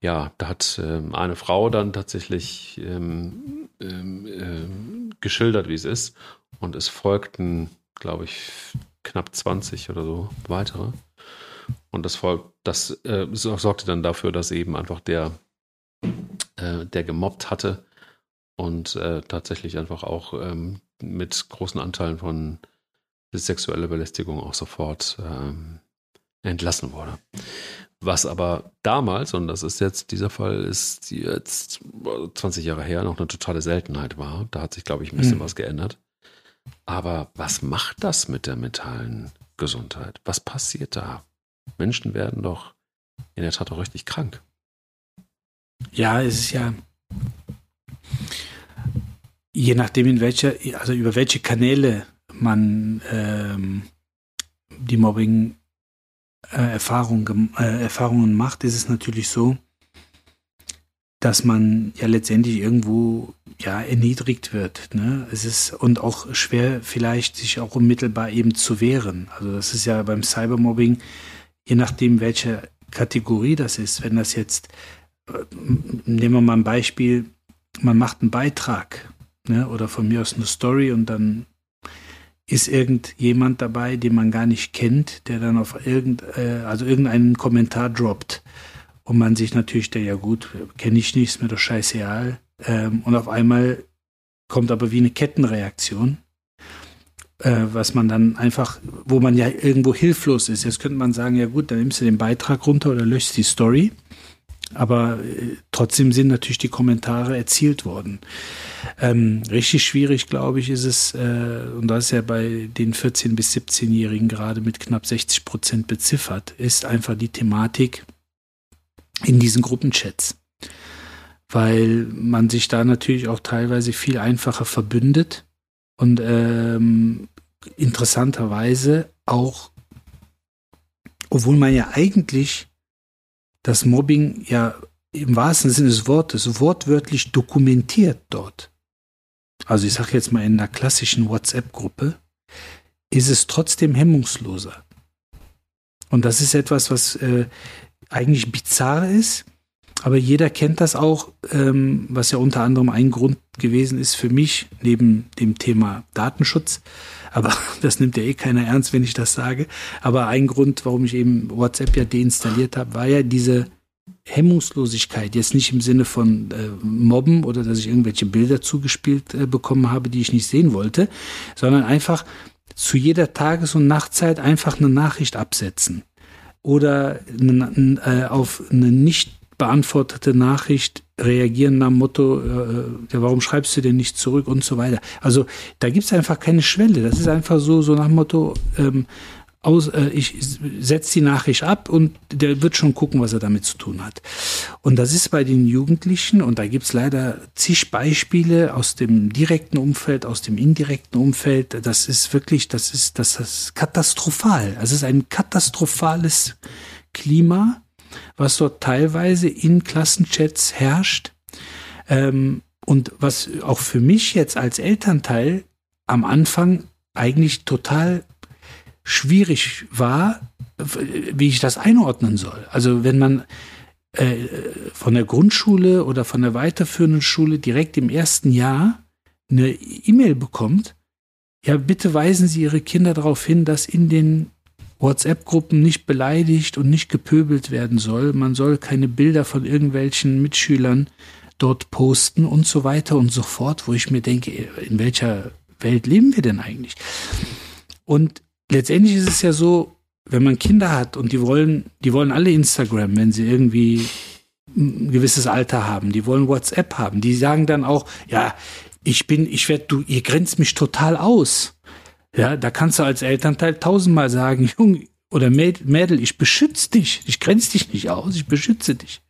ja, da hat ähm, eine Frau dann tatsächlich ähm, ähm, ähm geschildert, wie es ist und es folgten, glaube ich, knapp 20 oder so weitere. Und das folgt, das äh, sorgte dann dafür, dass eben einfach der, äh, der gemobbt hatte und äh, tatsächlich einfach auch ähm, mit großen Anteilen von sexuelle Belästigung auch sofort ähm, entlassen wurde. Was aber damals, und das ist jetzt, dieser Fall ist jetzt 20 Jahre her, noch eine totale Seltenheit war. Da hat sich, glaube ich, ein bisschen mhm. was geändert. Aber was macht das mit der mentalen Gesundheit? Was passiert da? Menschen werden doch in der Tat auch richtig krank. Ja, es ist ja je nachdem in welcher, also über welche Kanäle man ähm, die Mobbing äh, Erfahrung, äh, Erfahrungen macht, ist es natürlich so, dass man ja letztendlich irgendwo ja erniedrigt wird. Ne? Es ist und auch schwer vielleicht sich auch unmittelbar eben zu wehren. Also das ist ja beim Cybermobbing, je nachdem welche Kategorie das ist, wenn das jetzt, äh, nehmen wir mal ein Beispiel, man macht einen Beitrag ne? oder von mir aus eine Story und dann ist irgendjemand dabei, den man gar nicht kennt, der dann auf irgend, äh, also irgendeinen Kommentar droppt. und man sich natürlich der, ja gut, kenne ich nicht, ist mir doch scheißegal. Ähm, und auf einmal kommt aber wie eine Kettenreaktion, äh, was man dann einfach, wo man ja irgendwo hilflos ist. Jetzt könnte man sagen, ja gut, dann nimmst du den Beitrag runter oder löschst die Story. Aber äh, trotzdem sind natürlich die Kommentare erzielt worden. Ähm, richtig schwierig, glaube ich, ist es, äh, und das ist ja bei den 14- bis 17-Jährigen gerade mit knapp 60 Prozent beziffert, ist einfach die Thematik in diesen Gruppenchats. Weil man sich da natürlich auch teilweise viel einfacher verbündet und ähm, interessanterweise auch, obwohl man ja eigentlich das Mobbing ja im wahrsten Sinne des Wortes wortwörtlich dokumentiert dort. Also ich sage jetzt mal in einer klassischen WhatsApp-Gruppe, ist es trotzdem hemmungsloser. Und das ist etwas, was äh, eigentlich bizarr ist, aber jeder kennt das auch, ähm, was ja unter anderem ein Grund gewesen ist für mich, neben dem Thema Datenschutz. Aber das nimmt ja eh keiner ernst, wenn ich das sage. Aber ein Grund, warum ich eben WhatsApp ja deinstalliert habe, war ja diese Hemmungslosigkeit. Jetzt nicht im Sinne von äh, Mobben oder dass ich irgendwelche Bilder zugespielt äh, bekommen habe, die ich nicht sehen wollte, sondern einfach zu jeder Tages- und Nachtzeit einfach eine Nachricht absetzen oder äh, auf eine nicht beantwortete Nachricht reagieren nach dem Motto, äh, ja, warum schreibst du denn nicht zurück und so weiter. Also da gibt es einfach keine Schwelle. Das ist einfach so, so nach dem Motto, ähm, aus, äh, ich setze die Nachricht ab und der wird schon gucken, was er damit zu tun hat. Und das ist bei den Jugendlichen, und da gibt es leider zig Beispiele aus dem direkten Umfeld, aus dem indirekten Umfeld. Das ist wirklich, das ist, das ist katastrophal. Es ist ein katastrophales Klima was dort teilweise in Klassenchats herrscht. Ähm, und was auch für mich jetzt als Elternteil am Anfang eigentlich total schwierig war, wie ich das einordnen soll. Also wenn man äh, von der Grundschule oder von der weiterführenden Schule direkt im ersten Jahr eine E-Mail bekommt, ja, bitte weisen Sie Ihre Kinder darauf hin, dass in den WhatsApp-Gruppen nicht beleidigt und nicht gepöbelt werden soll. Man soll keine Bilder von irgendwelchen Mitschülern dort posten und so weiter und so fort, wo ich mir denke, in welcher Welt leben wir denn eigentlich? Und letztendlich ist es ja so, wenn man Kinder hat und die wollen, die wollen alle Instagram, wenn sie irgendwie ein gewisses Alter haben, die wollen WhatsApp haben, die sagen dann auch, ja, ich bin, ich werde, du, ihr grenzt mich total aus. Ja, da kannst du als Elternteil tausendmal sagen, Junge oder Mädel, ich beschütze dich, ich grenze dich nicht aus, ich beschütze dich.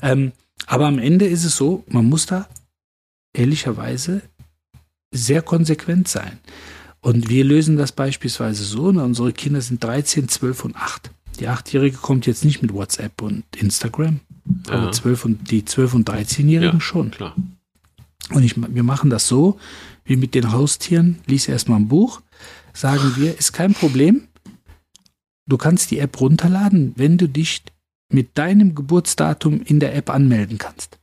Ähm, aber am Ende ist es so, man muss da ehrlicherweise sehr konsequent sein. Und wir lösen das beispielsweise so, ne, unsere Kinder sind 13, 12 und 8. Die Achtjährige kommt jetzt nicht mit WhatsApp und Instagram, ja. aber 12 und, die 12- und 13-Jährigen ja, schon. Klar. Und ich, wir machen das so, wie mit den Haustieren, lies erstmal ein Buch, sagen wir, ist kein Problem. Du kannst die App runterladen, wenn du dich mit deinem Geburtsdatum in der App anmelden kannst.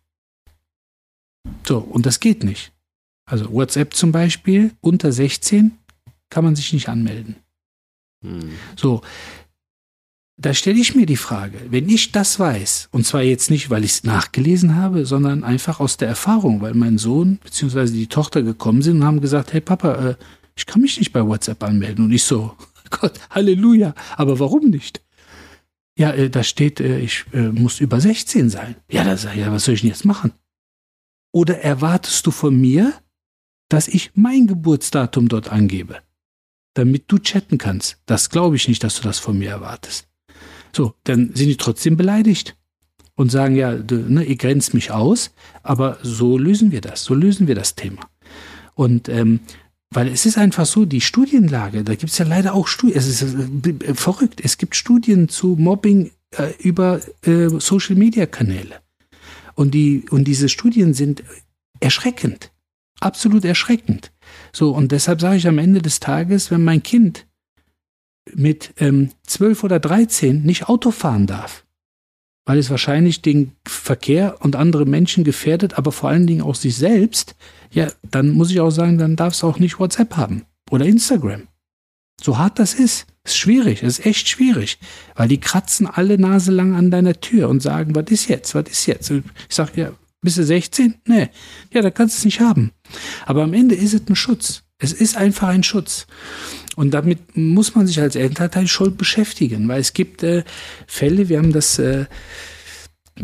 So, und das geht nicht. Also WhatsApp zum Beispiel, unter 16 kann man sich nicht anmelden. Hm. So, da stelle ich mir die Frage, wenn ich das weiß, und zwar jetzt nicht, weil ich es nachgelesen habe, sondern einfach aus der Erfahrung, weil mein Sohn bzw. die Tochter gekommen sind und haben gesagt, hey Papa, äh, ich kann mich nicht bei WhatsApp anmelden. Und ich so, Gott, Halleluja, aber warum nicht? Ja, äh, da steht, äh, ich äh, muss über 16 sein. Ja, da sag ich, ja, was soll ich denn jetzt machen? Oder erwartest du von mir, dass ich mein Geburtsdatum dort angebe, damit du chatten kannst? Das glaube ich nicht, dass du das von mir erwartest. So, dann sind die trotzdem beleidigt und sagen, ja, du, ne, ihr grenzt mich aus, aber so lösen wir das, so lösen wir das Thema. Und ähm, weil es ist einfach so, die Studienlage, da gibt es ja leider auch Studien, es ist äh, verrückt, es gibt Studien zu Mobbing äh, über äh, Social-Media-Kanäle. Und, die, und diese Studien sind erschreckend, absolut erschreckend. So, und deshalb sage ich am Ende des Tages, wenn mein Kind mit ähm, 12 oder 13 nicht Auto fahren darf, weil es wahrscheinlich den Verkehr und andere Menschen gefährdet, aber vor allen Dingen auch sich selbst, ja, dann muss ich auch sagen, dann darf es auch nicht WhatsApp haben oder Instagram. So hart das ist. Ist schwierig, ist echt schwierig. Weil die kratzen alle Nase lang an deiner Tür und sagen, was ist jetzt, was ist jetzt? Ich sag, ja, bist du 16? Nee. Ja, da kannst du es nicht haben. Aber am Ende ist es ein Schutz. Es ist einfach ein Schutz. Und damit muss man sich als Elternteil schon beschäftigen, weil es gibt äh, Fälle, wir haben das äh,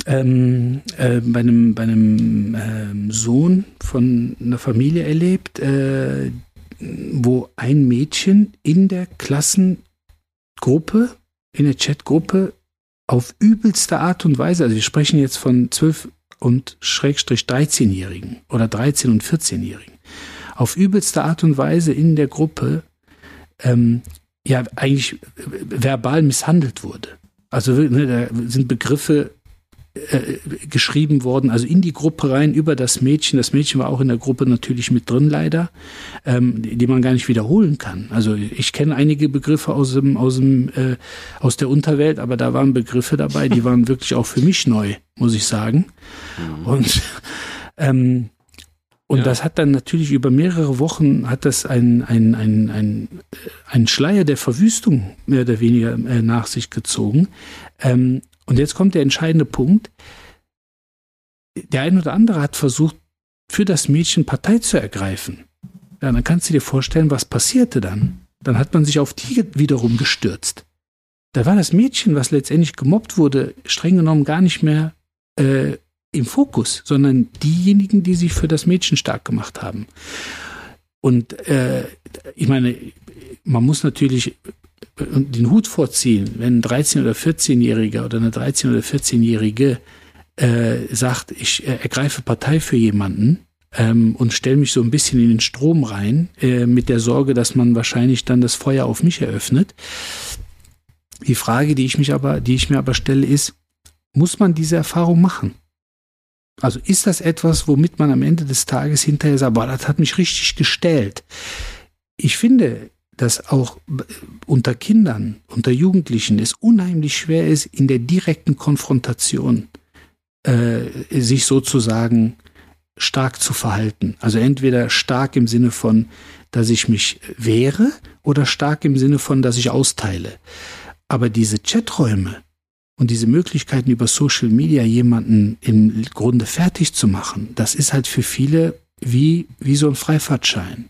ähm, äh, bei einem, bei einem äh, Sohn von einer Familie erlebt, äh, wo ein Mädchen in der Klassengruppe, in der Chatgruppe auf übelste Art und Weise, also wir sprechen jetzt von 12 und Schrägstrich 13-Jährigen oder 13 und 14-Jährigen, auf übelste Art und Weise in der Gruppe ähm, ja eigentlich verbal misshandelt wurde. Also ne, da sind Begriffe äh, geschrieben worden, also in die Gruppe rein über das Mädchen. Das Mädchen war auch in der Gruppe natürlich mit drin, leider, ähm, die man gar nicht wiederholen kann. Also ich kenne einige Begriffe aus dem, aus dem, äh, aus der Unterwelt, aber da waren Begriffe dabei, die waren wirklich auch für mich neu, muss ich sagen. Mhm. Und ähm, und ja. das hat dann natürlich über mehrere Wochen hat das ein, ein, ein, ein, ein Schleier der Verwüstung mehr oder weniger äh, nach sich gezogen. Ähm, und jetzt kommt der entscheidende Punkt. Der ein oder andere hat versucht, für das Mädchen Partei zu ergreifen. Ja, dann kannst du dir vorstellen, was passierte dann. Dann hat man sich auf die wiederum gestürzt. Da war das Mädchen, was letztendlich gemobbt wurde, streng genommen gar nicht mehr äh, im Fokus, sondern diejenigen, die sich für das Mädchen stark gemacht haben. Und äh, ich meine, man muss natürlich den Hut vorziehen, wenn ein 13- oder 14-Jähriger oder eine 13- oder 14-Jährige äh, sagt, ich äh, ergreife Partei für jemanden ähm, und stelle mich so ein bisschen in den Strom rein, äh, mit der Sorge, dass man wahrscheinlich dann das Feuer auf mich eröffnet. Die Frage, die ich mich aber, die ich mir aber stelle, ist, muss man diese Erfahrung machen? Also ist das etwas, womit man am Ende des Tages hinterher sagt, boah, das hat mich richtig gestellt. Ich finde, dass auch unter Kindern, unter Jugendlichen es unheimlich schwer ist, in der direkten Konfrontation äh, sich sozusagen stark zu verhalten. Also entweder stark im Sinne von, dass ich mich wehre oder stark im Sinne von, dass ich austeile. Aber diese Chaträume und diese Möglichkeiten über Social Media jemanden im Grunde fertig zu machen, das ist halt für viele wie, wie so ein Freifahrtschein.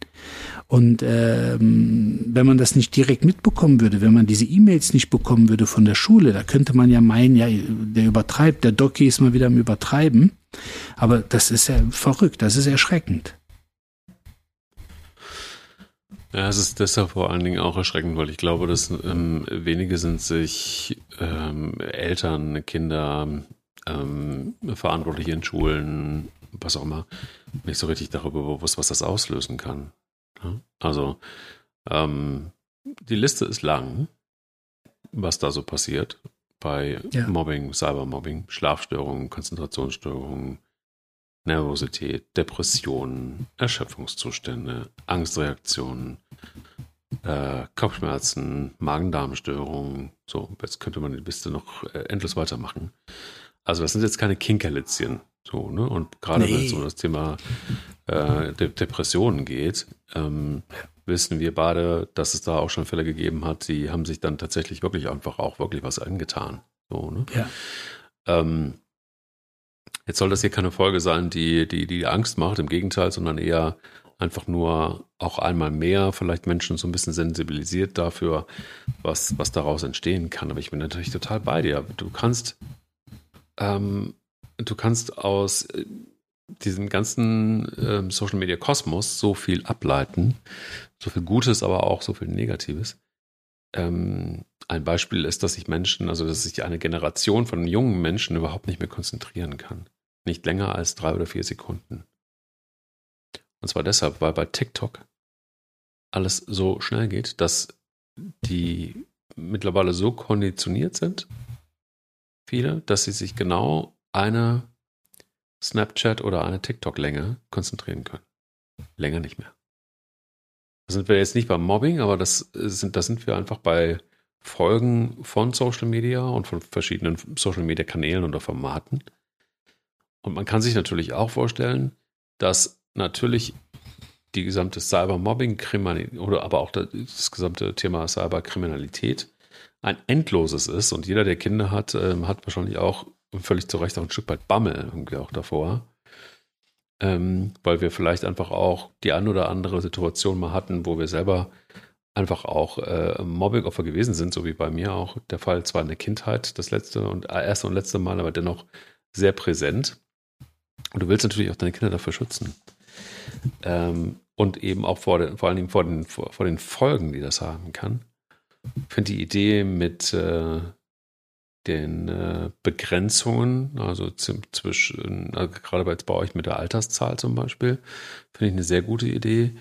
Und ähm, wenn man das nicht direkt mitbekommen würde, wenn man diese E-Mails nicht bekommen würde von der Schule, da könnte man ja meinen, ja, der übertreibt, der Doki ist mal wieder am Übertreiben. Aber das ist ja verrückt, das ist erschreckend. Ja, es ist deshalb vor allen Dingen auch erschreckend, weil ich glaube, dass ähm, wenige sind sich ähm, Eltern, Kinder, ähm, Verantwortliche in Schulen, was auch immer, nicht so richtig darüber bewusst, was das auslösen kann. Also ähm, die Liste ist lang, was da so passiert bei ja. Mobbing, Cybermobbing, Schlafstörungen, Konzentrationsstörungen, Nervosität, Depressionen, Erschöpfungszustände, Angstreaktionen, äh, Kopfschmerzen, Magen-Darm-Störungen. So, jetzt könnte man die Liste noch äh, endlos weitermachen. Also das sind jetzt keine Kinkerlitzchen. So, ne? Und gerade nee. wenn es um das Thema äh, De Depressionen geht, ähm, wissen wir beide, dass es da auch schon Fälle gegeben hat, die haben sich dann tatsächlich wirklich einfach auch wirklich was angetan. So, ne? Ja. Ähm, jetzt soll das hier keine Folge sein, die, die, die Angst macht, im Gegenteil, sondern eher einfach nur auch einmal mehr vielleicht Menschen so ein bisschen sensibilisiert dafür, was, was daraus entstehen kann. Aber ich bin natürlich total bei dir. Du kannst, ähm, du kannst aus äh, diesem ganzen ähm, Social Media Kosmos so viel ableiten, so viel Gutes, aber auch so viel Negatives. Ähm, ein Beispiel ist, dass sich Menschen, also dass sich eine Generation von jungen Menschen überhaupt nicht mehr konzentrieren kann. Nicht länger als drei oder vier Sekunden. Und zwar deshalb, weil bei TikTok alles so schnell geht, dass die mittlerweile so konditioniert sind, viele, dass sie sich genau eine Snapchat oder eine TikTok-Länge konzentrieren können. Länger nicht mehr. Da sind wir jetzt nicht beim Mobbing, aber das sind, da sind wir einfach bei Folgen von Social Media und von verschiedenen Social Media Kanälen oder Formaten. Und man kann sich natürlich auch vorstellen, dass natürlich die gesamte Cybermobbing, oder aber auch das, das gesamte Thema Cyberkriminalität ein endloses ist und jeder, der Kinder hat, ähm, hat wahrscheinlich auch völlig zu Recht auch ein Stück weit Bammel irgendwie auch davor. Ähm, weil wir vielleicht einfach auch die ein oder andere Situation mal hatten, wo wir selber einfach auch äh, Mobbing-Opfer gewesen sind, so wie bei mir auch der Fall, zwar in der Kindheit, das letzte und äh, erste und letzte Mal, aber dennoch sehr präsent. Und du willst natürlich auch deine Kinder dafür schützen. Ähm, und eben auch vor, den, vor allen Dingen vor den, vor, vor den Folgen, die das haben kann. Ich finde die Idee mit äh, den äh, Begrenzungen, also zwischen, also gerade bei, bei euch mit der Alterszahl zum Beispiel, finde ich eine sehr gute Idee.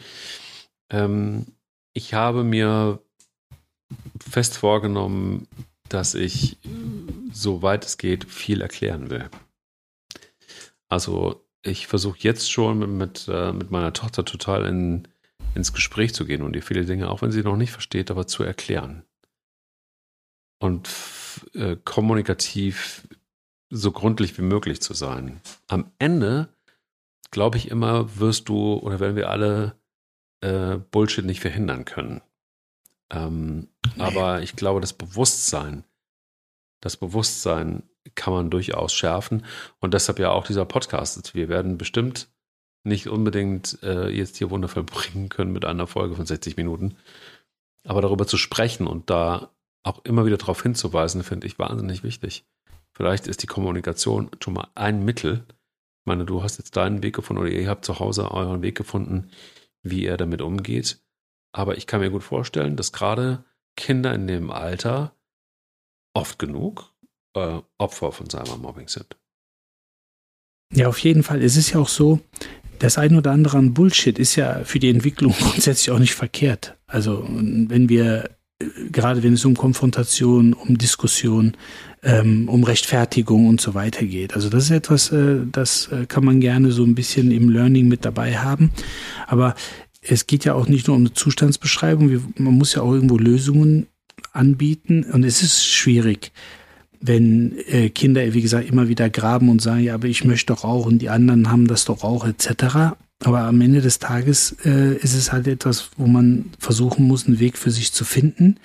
Ähm, ich habe mir fest vorgenommen, dass ich, soweit es geht, viel erklären will. Also ich versuche jetzt schon mit, mit, äh, mit, meiner Tochter total in, ins Gespräch zu gehen und ihr viele Dinge, auch wenn sie noch nicht versteht, aber zu erklären. Und äh, kommunikativ so gründlich wie möglich zu sein. Am Ende, glaube ich immer, wirst du oder werden wir alle äh, Bullshit nicht verhindern können. Ähm, nee. Aber ich glaube, das Bewusstsein, das Bewusstsein kann man durchaus schärfen. Und deshalb ja auch dieser Podcast. Wir werden bestimmt nicht unbedingt äh, jetzt hier Wunder vollbringen können mit einer Folge von 60 Minuten. Aber darüber zu sprechen und da auch immer wieder darauf hinzuweisen, finde ich wahnsinnig wichtig. Vielleicht ist die Kommunikation schon mal ein Mittel. Ich meine, du hast jetzt deinen Weg gefunden oder ihr habt zu Hause euren Weg gefunden, wie er damit umgeht. Aber ich kann mir gut vorstellen, dass gerade Kinder in dem Alter oft genug äh, Opfer von Cybermobbing sind. Ja, auf jeden Fall. Es ist ja auch so, das ein oder andere an Bullshit ist ja für die Entwicklung grundsätzlich auch nicht verkehrt. Also wenn wir gerade wenn es um Konfrontation, um Diskussion, ähm, um Rechtfertigung und so weiter geht. Also das ist etwas, äh, das äh, kann man gerne so ein bisschen im Learning mit dabei haben. Aber es geht ja auch nicht nur um eine Zustandsbeschreibung, wir, man muss ja auch irgendwo Lösungen anbieten und es ist schwierig wenn äh, Kinder, wie gesagt, immer wieder graben und sagen, ja, aber ich möchte doch auch und die anderen haben das doch auch, etc. Aber am Ende des Tages äh, ist es halt etwas, wo man versuchen muss, einen Weg für sich zu finden.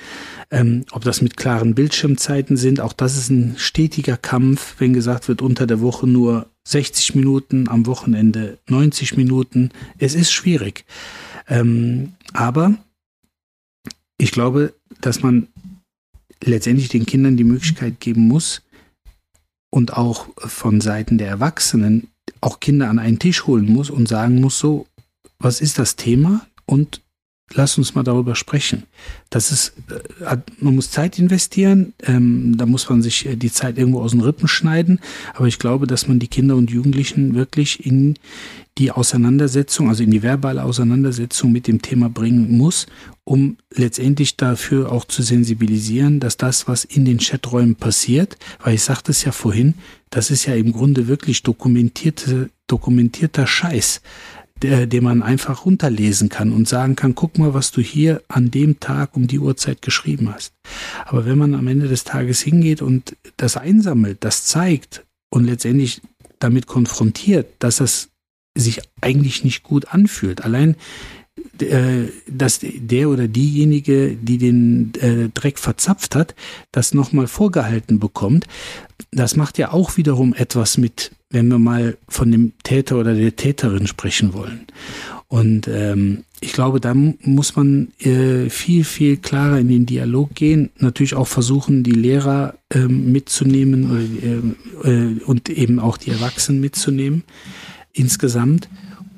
Ähm, ob das mit klaren Bildschirmzeiten sind, auch das ist ein stetiger Kampf, wenn gesagt wird, unter der Woche nur 60 Minuten, am Wochenende 90 Minuten. Es ist schwierig. Ähm, aber ich glaube, dass man letztendlich den Kindern die Möglichkeit geben muss und auch von Seiten der Erwachsenen auch Kinder an einen Tisch holen muss und sagen muss, so, was ist das Thema? Und lass uns mal darüber sprechen. Das ist, äh, man muss Zeit investieren, ähm, da muss man sich äh, die Zeit irgendwo aus den Rippen schneiden, aber ich glaube, dass man die Kinder und Jugendlichen wirklich in die Auseinandersetzung, also in die verbale Auseinandersetzung mit dem Thema bringen muss, um letztendlich dafür auch zu sensibilisieren, dass das, was in den Chaträumen passiert, weil ich sagte es ja vorhin, das ist ja im Grunde wirklich dokumentierte, dokumentierter Scheiß, der, den man einfach runterlesen kann und sagen kann, guck mal, was du hier an dem Tag um die Uhrzeit geschrieben hast. Aber wenn man am Ende des Tages hingeht und das einsammelt, das zeigt und letztendlich damit konfrontiert, dass das sich eigentlich nicht gut anfühlt. Allein äh, dass der oder diejenige, die den äh, Dreck verzapft hat, das nochmal vorgehalten bekommt, das macht ja auch wiederum etwas mit, wenn wir mal von dem Täter oder der Täterin sprechen wollen. Und ähm, ich glaube, da muss man äh, viel, viel klarer in den Dialog gehen. Natürlich auch versuchen, die Lehrer ähm, mitzunehmen äh, äh, und eben auch die Erwachsenen mitzunehmen insgesamt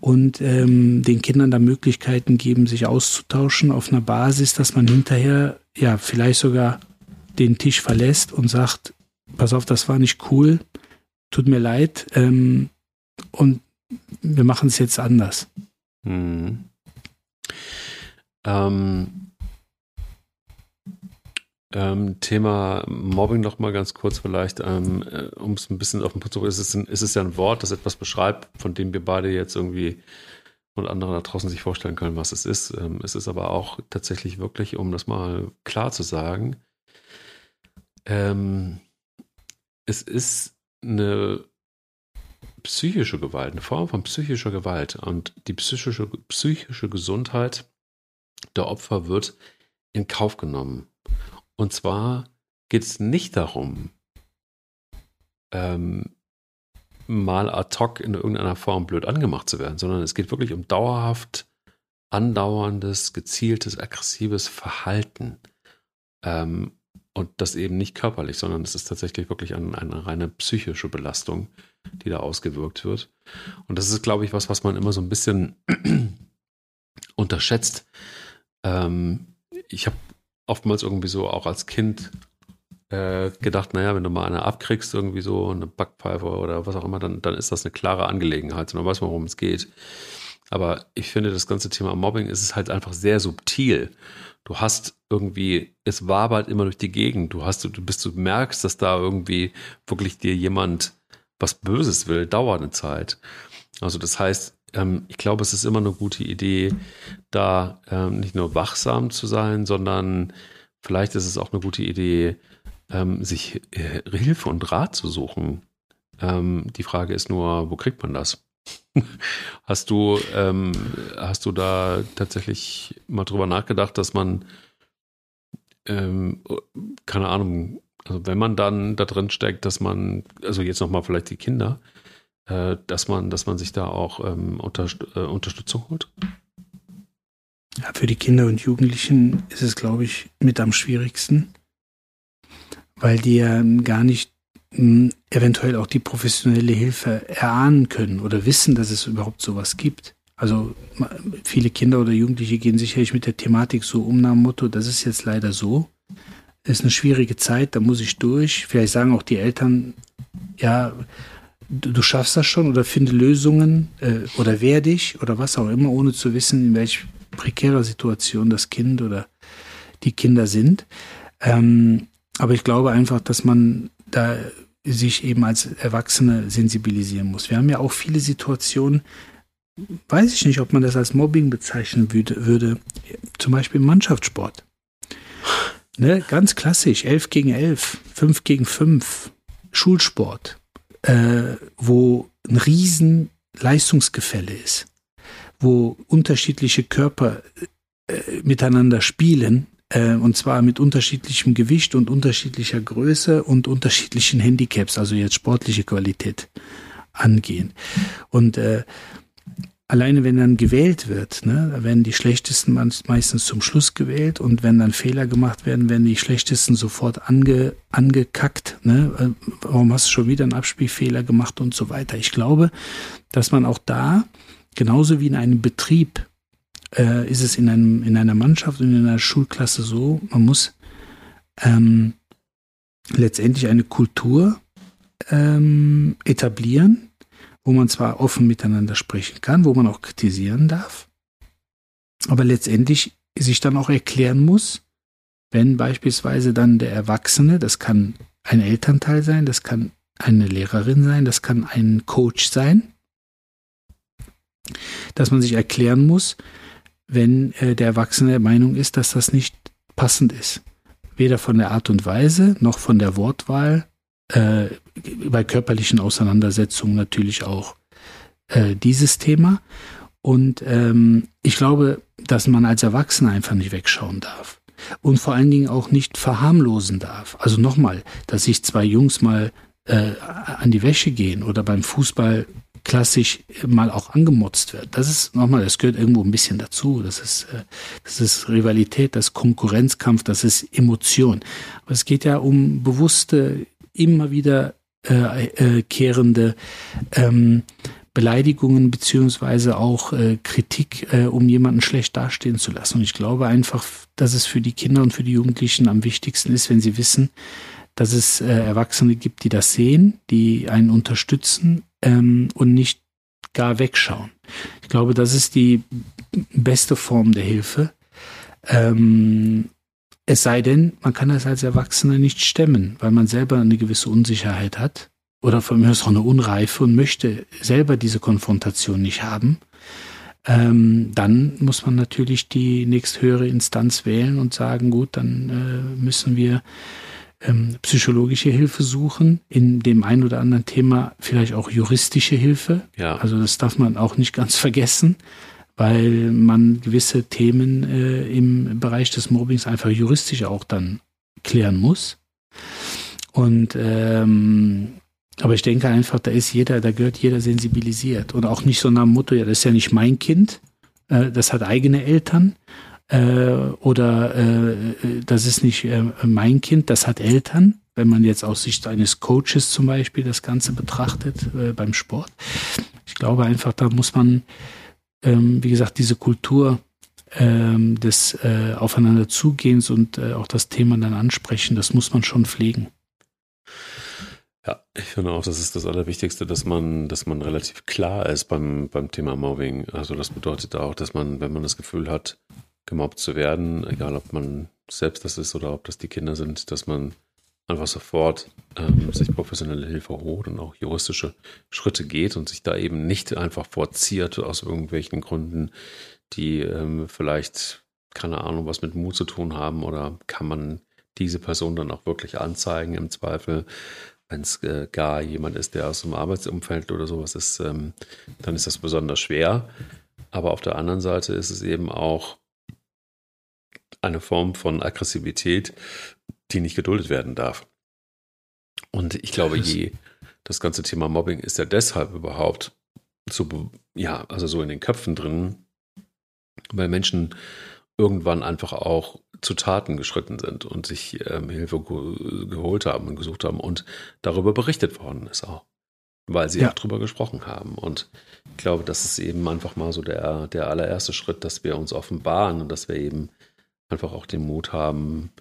und ähm, den Kindern da Möglichkeiten geben, sich auszutauschen auf einer Basis, dass man hinterher ja vielleicht sogar den Tisch verlässt und sagt, pass auf, das war nicht cool, tut mir leid ähm, und wir machen es jetzt anders. Hm. Ähm, ähm, Thema Mobbing noch mal ganz kurz vielleicht, ähm, äh, um es ein bisschen auf den Punkt zu bringen. Ist es, ist es ja ein Wort, das etwas beschreibt, von dem wir beide jetzt irgendwie und andere da draußen sich vorstellen können, was es ist. Ähm, es ist aber auch tatsächlich wirklich, um das mal klar zu sagen, ähm, es ist eine psychische Gewalt, eine Form von psychischer Gewalt. Und die psychische, psychische Gesundheit der Opfer wird in Kauf genommen. Und zwar geht es nicht darum, ähm, mal ad hoc in irgendeiner Form blöd angemacht zu werden, sondern es geht wirklich um dauerhaft andauerndes, gezieltes, aggressives Verhalten. Ähm, und das eben nicht körperlich, sondern es ist tatsächlich wirklich eine, eine reine psychische Belastung, die da ausgewirkt wird. Und das ist, glaube ich, was, was man immer so ein bisschen unterschätzt. Ähm, ich habe oftmals irgendwie so auch als Kind äh, gedacht, naja, wenn du mal eine abkriegst, irgendwie so eine Backpfeife oder was auch immer, dann, dann ist das eine klare Angelegenheit und dann weiß man, worum es geht. Aber ich finde, das ganze Thema Mobbing ist es halt einfach sehr subtil. Du hast irgendwie, es wabert immer durch die Gegend. Du hast, du bist, du merkst, dass da irgendwie wirklich dir jemand was Böses will, dauert eine Zeit. Also das heißt, ähm, ich glaube, es ist immer eine gute Idee, da ähm, nicht nur wachsam zu sein, sondern vielleicht ist es auch eine gute Idee, ähm, sich äh, Hilfe und Rat zu suchen. Ähm, die Frage ist nur, wo kriegt man das? hast du, ähm, hast du da tatsächlich mal drüber nachgedacht, dass man, ähm, keine Ahnung, also wenn man dann da drin steckt, dass man, also jetzt nochmal vielleicht die Kinder, äh, dass man, dass man sich da auch ähm, unter, äh, Unterstützung holt? Ja, für die Kinder und Jugendlichen ist es, glaube ich, mit am schwierigsten, weil die ja gar nicht eventuell auch die professionelle Hilfe erahnen können oder wissen, dass es überhaupt sowas gibt. Also viele Kinder oder Jugendliche gehen sicherlich mit der Thematik so um nach dem Motto, das ist jetzt leider so. Das ist eine schwierige Zeit, da muss ich durch. Vielleicht sagen auch die Eltern, ja, du, du schaffst das schon oder finde Lösungen äh, oder wehr dich oder was auch immer, ohne zu wissen, in welch prekärer Situation das Kind oder die Kinder sind. Ähm, aber ich glaube einfach, dass man da sich eben als Erwachsene sensibilisieren muss. Wir haben ja auch viele Situationen, weiß ich nicht, ob man das als Mobbing bezeichnen würde, würde zum Beispiel im Mannschaftssport. Ne, ganz klassisch, 11 gegen 11, 5 gegen 5, Schulsport, äh, wo ein riesen Leistungsgefälle ist, wo unterschiedliche Körper äh, miteinander spielen äh, und zwar mit unterschiedlichem Gewicht und unterschiedlicher Größe und unterschiedlichen Handicaps, also jetzt sportliche Qualität angehen. Und äh, alleine wenn dann gewählt wird, ne, werden die schlechtesten meistens zum Schluss gewählt und wenn dann Fehler gemacht werden, werden die schlechtesten sofort ange, angekackt. Ne? Äh, warum hast du schon wieder einen Abspielfehler gemacht und so weiter. Ich glaube, dass man auch da, genauso wie in einem Betrieb, äh, ist es in, einem, in einer Mannschaft und in einer Schulklasse so, man muss ähm, letztendlich eine Kultur ähm, etablieren, wo man zwar offen miteinander sprechen kann, wo man auch kritisieren darf, aber letztendlich sich dann auch erklären muss, wenn beispielsweise dann der Erwachsene, das kann ein Elternteil sein, das kann eine Lehrerin sein, das kann ein Coach sein, dass man sich erklären muss, wenn äh, der Erwachsene der Meinung ist, dass das nicht passend ist. Weder von der Art und Weise noch von der Wortwahl. Äh, bei körperlichen Auseinandersetzungen natürlich auch äh, dieses Thema. Und ähm, ich glaube, dass man als Erwachsener einfach nicht wegschauen darf. Und vor allen Dingen auch nicht verharmlosen darf. Also nochmal, dass sich zwei Jungs mal äh, an die Wäsche gehen oder beim Fußball klassisch mal auch angemotzt wird. Das ist nochmal, das gehört irgendwo ein bisschen dazu. Das ist, äh, das ist Rivalität, das ist Konkurrenzkampf, das ist Emotion. Aber es geht ja um bewusste, immer wieder äh, äh, kehrende ähm, Beleidigungen beziehungsweise auch äh, Kritik, äh, um jemanden schlecht dastehen zu lassen. Und ich glaube einfach, dass es für die Kinder und für die Jugendlichen am wichtigsten ist, wenn sie wissen, dass es äh, Erwachsene gibt, die das sehen, die einen unterstützen ähm, und nicht gar wegschauen. Ich glaube, das ist die beste Form der Hilfe. Ähm, es sei denn, man kann das als Erwachsener nicht stemmen, weil man selber eine gewisse Unsicherheit hat oder von mir aus auch eine Unreife und möchte selber diese Konfrontation nicht haben. Ähm, dann muss man natürlich die nächsthöhere Instanz wählen und sagen, gut, dann äh, müssen wir ähm, psychologische Hilfe suchen, in dem ein oder anderen Thema vielleicht auch juristische Hilfe. Ja. Also das darf man auch nicht ganz vergessen, weil man gewisse Themen äh, im Bereich des Mobbings einfach juristisch auch dann klären muss. Und ähm, aber ich denke einfach, da ist jeder, da gehört jeder sensibilisiert und auch nicht so nach dem Motto, ja, das ist ja nicht mein Kind, äh, das hat eigene Eltern äh, oder äh, das ist nicht äh, mein Kind, das hat Eltern. Wenn man jetzt aus Sicht eines Coaches zum Beispiel das Ganze betrachtet äh, beim Sport. Ich glaube einfach, da muss man, ähm, wie gesagt, diese Kultur ähm, des äh, Aufeinander zugehens und äh, auch das Thema dann ansprechen, das muss man schon pflegen. Ja, ich finde auch, das ist das Allerwichtigste, dass man, dass man relativ klar ist beim, beim Thema Mobbing. Also das bedeutet auch, dass man, wenn man das Gefühl hat, gemobbt zu werden, egal ob man selbst das ist oder ob das die Kinder sind, dass man einfach sofort ähm, sich professionelle Hilfe holt und auch juristische Schritte geht und sich da eben nicht einfach vorziert aus irgendwelchen Gründen, die ähm, vielleicht, keine Ahnung, was mit Mut zu tun haben oder kann man diese Person dann auch wirklich anzeigen im Zweifel wenn es äh, gar jemand ist, der aus dem Arbeitsumfeld oder sowas ist, ähm, dann ist das besonders schwer. Aber auf der anderen Seite ist es eben auch eine Form von Aggressivität, die nicht geduldet werden darf. Und ich glaube, je das ganze Thema Mobbing ist ja deshalb überhaupt so, ja, also so in den Köpfen drin, weil Menschen irgendwann einfach auch zu Taten geschritten sind und sich ähm, Hilfe ge geholt haben und gesucht haben und darüber berichtet worden ist auch, weil sie ja. auch darüber gesprochen haben. Und ich glaube, das ist eben einfach mal so der, der allererste Schritt, dass wir uns offenbaren und dass wir eben einfach auch den Mut haben,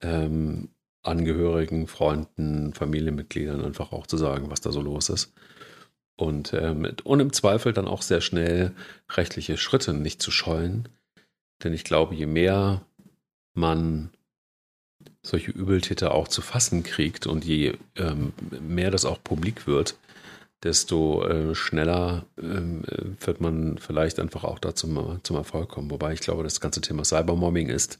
ähm, Angehörigen, Freunden, Familienmitgliedern einfach auch zu sagen, was da so los ist. Und, ähm, und im Zweifel dann auch sehr schnell rechtliche Schritte nicht zu scheuen. Denn ich glaube, je mehr man solche Übeltäter auch zu fassen kriegt und je ähm, mehr das auch publik wird, desto äh, schneller ähm, wird man vielleicht einfach auch da zum, zum Erfolg kommen. Wobei ich glaube, das ganze Thema Cybermobbing ist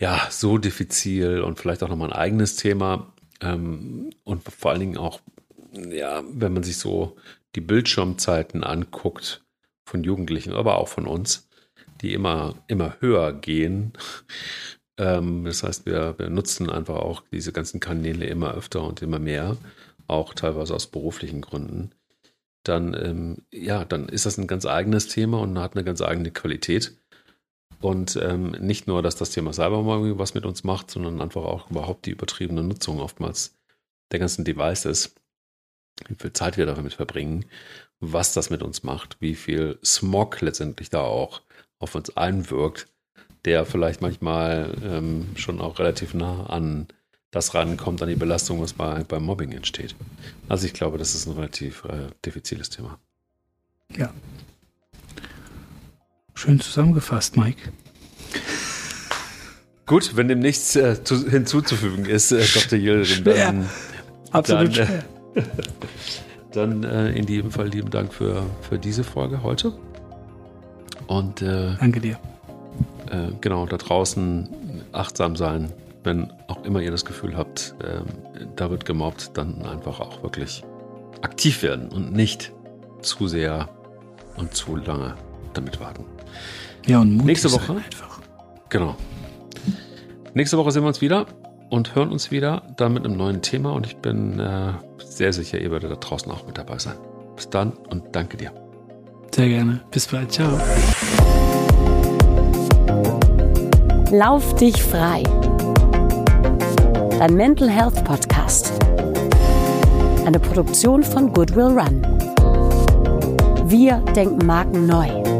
ja so diffizil und vielleicht auch nochmal ein eigenes Thema. Ähm, und vor allen Dingen auch, ja, wenn man sich so die Bildschirmzeiten anguckt von Jugendlichen, aber auch von uns, die immer, immer höher gehen. Ähm, das heißt, wir, wir nutzen einfach auch diese ganzen Kanäle immer öfter und immer mehr, auch teilweise aus beruflichen Gründen. Dann, ähm, ja, dann ist das ein ganz eigenes Thema und hat eine ganz eigene Qualität. Und ähm, nicht nur, dass das Thema Cybermobbing was mit uns macht, sondern einfach auch überhaupt die übertriebene Nutzung oftmals der ganzen Devices, wie viel Zeit wir damit verbringen, was das mit uns macht, wie viel Smog letztendlich da auch auf uns einwirkt, der vielleicht manchmal ähm, schon auch relativ nah an das rankommt, an die Belastung, was bei, beim Mobbing entsteht. Also ich glaube, das ist ein relativ äh, diffiziles Thema. Ja. Schön zusammengefasst, Mike. Gut, wenn dem nichts äh, zu, hinzuzufügen ist, äh, Dr. Yildirim, dann, absolut dann, dann äh, in jedem Fall lieben Dank für, für diese Folge heute. Und äh, danke dir. Äh, genau, da draußen achtsam sein. Wenn auch immer ihr das Gefühl habt, äh, da wird gemobbt, dann einfach auch wirklich aktiv werden und nicht zu sehr und zu lange damit warten. Ja, und mutig nächste Woche einfach. Genau. Nächste Woche sehen wir uns wieder und hören uns wieder dann mit einem neuen Thema und ich bin äh, sehr sicher, ihr werdet da draußen auch mit dabei sein. Bis dann und danke dir. Sehr gerne. Bis bald. Ciao. Lauf dich frei. Dein Mental Health Podcast. Eine Produktion von Goodwill Run. Wir denken Marken neu.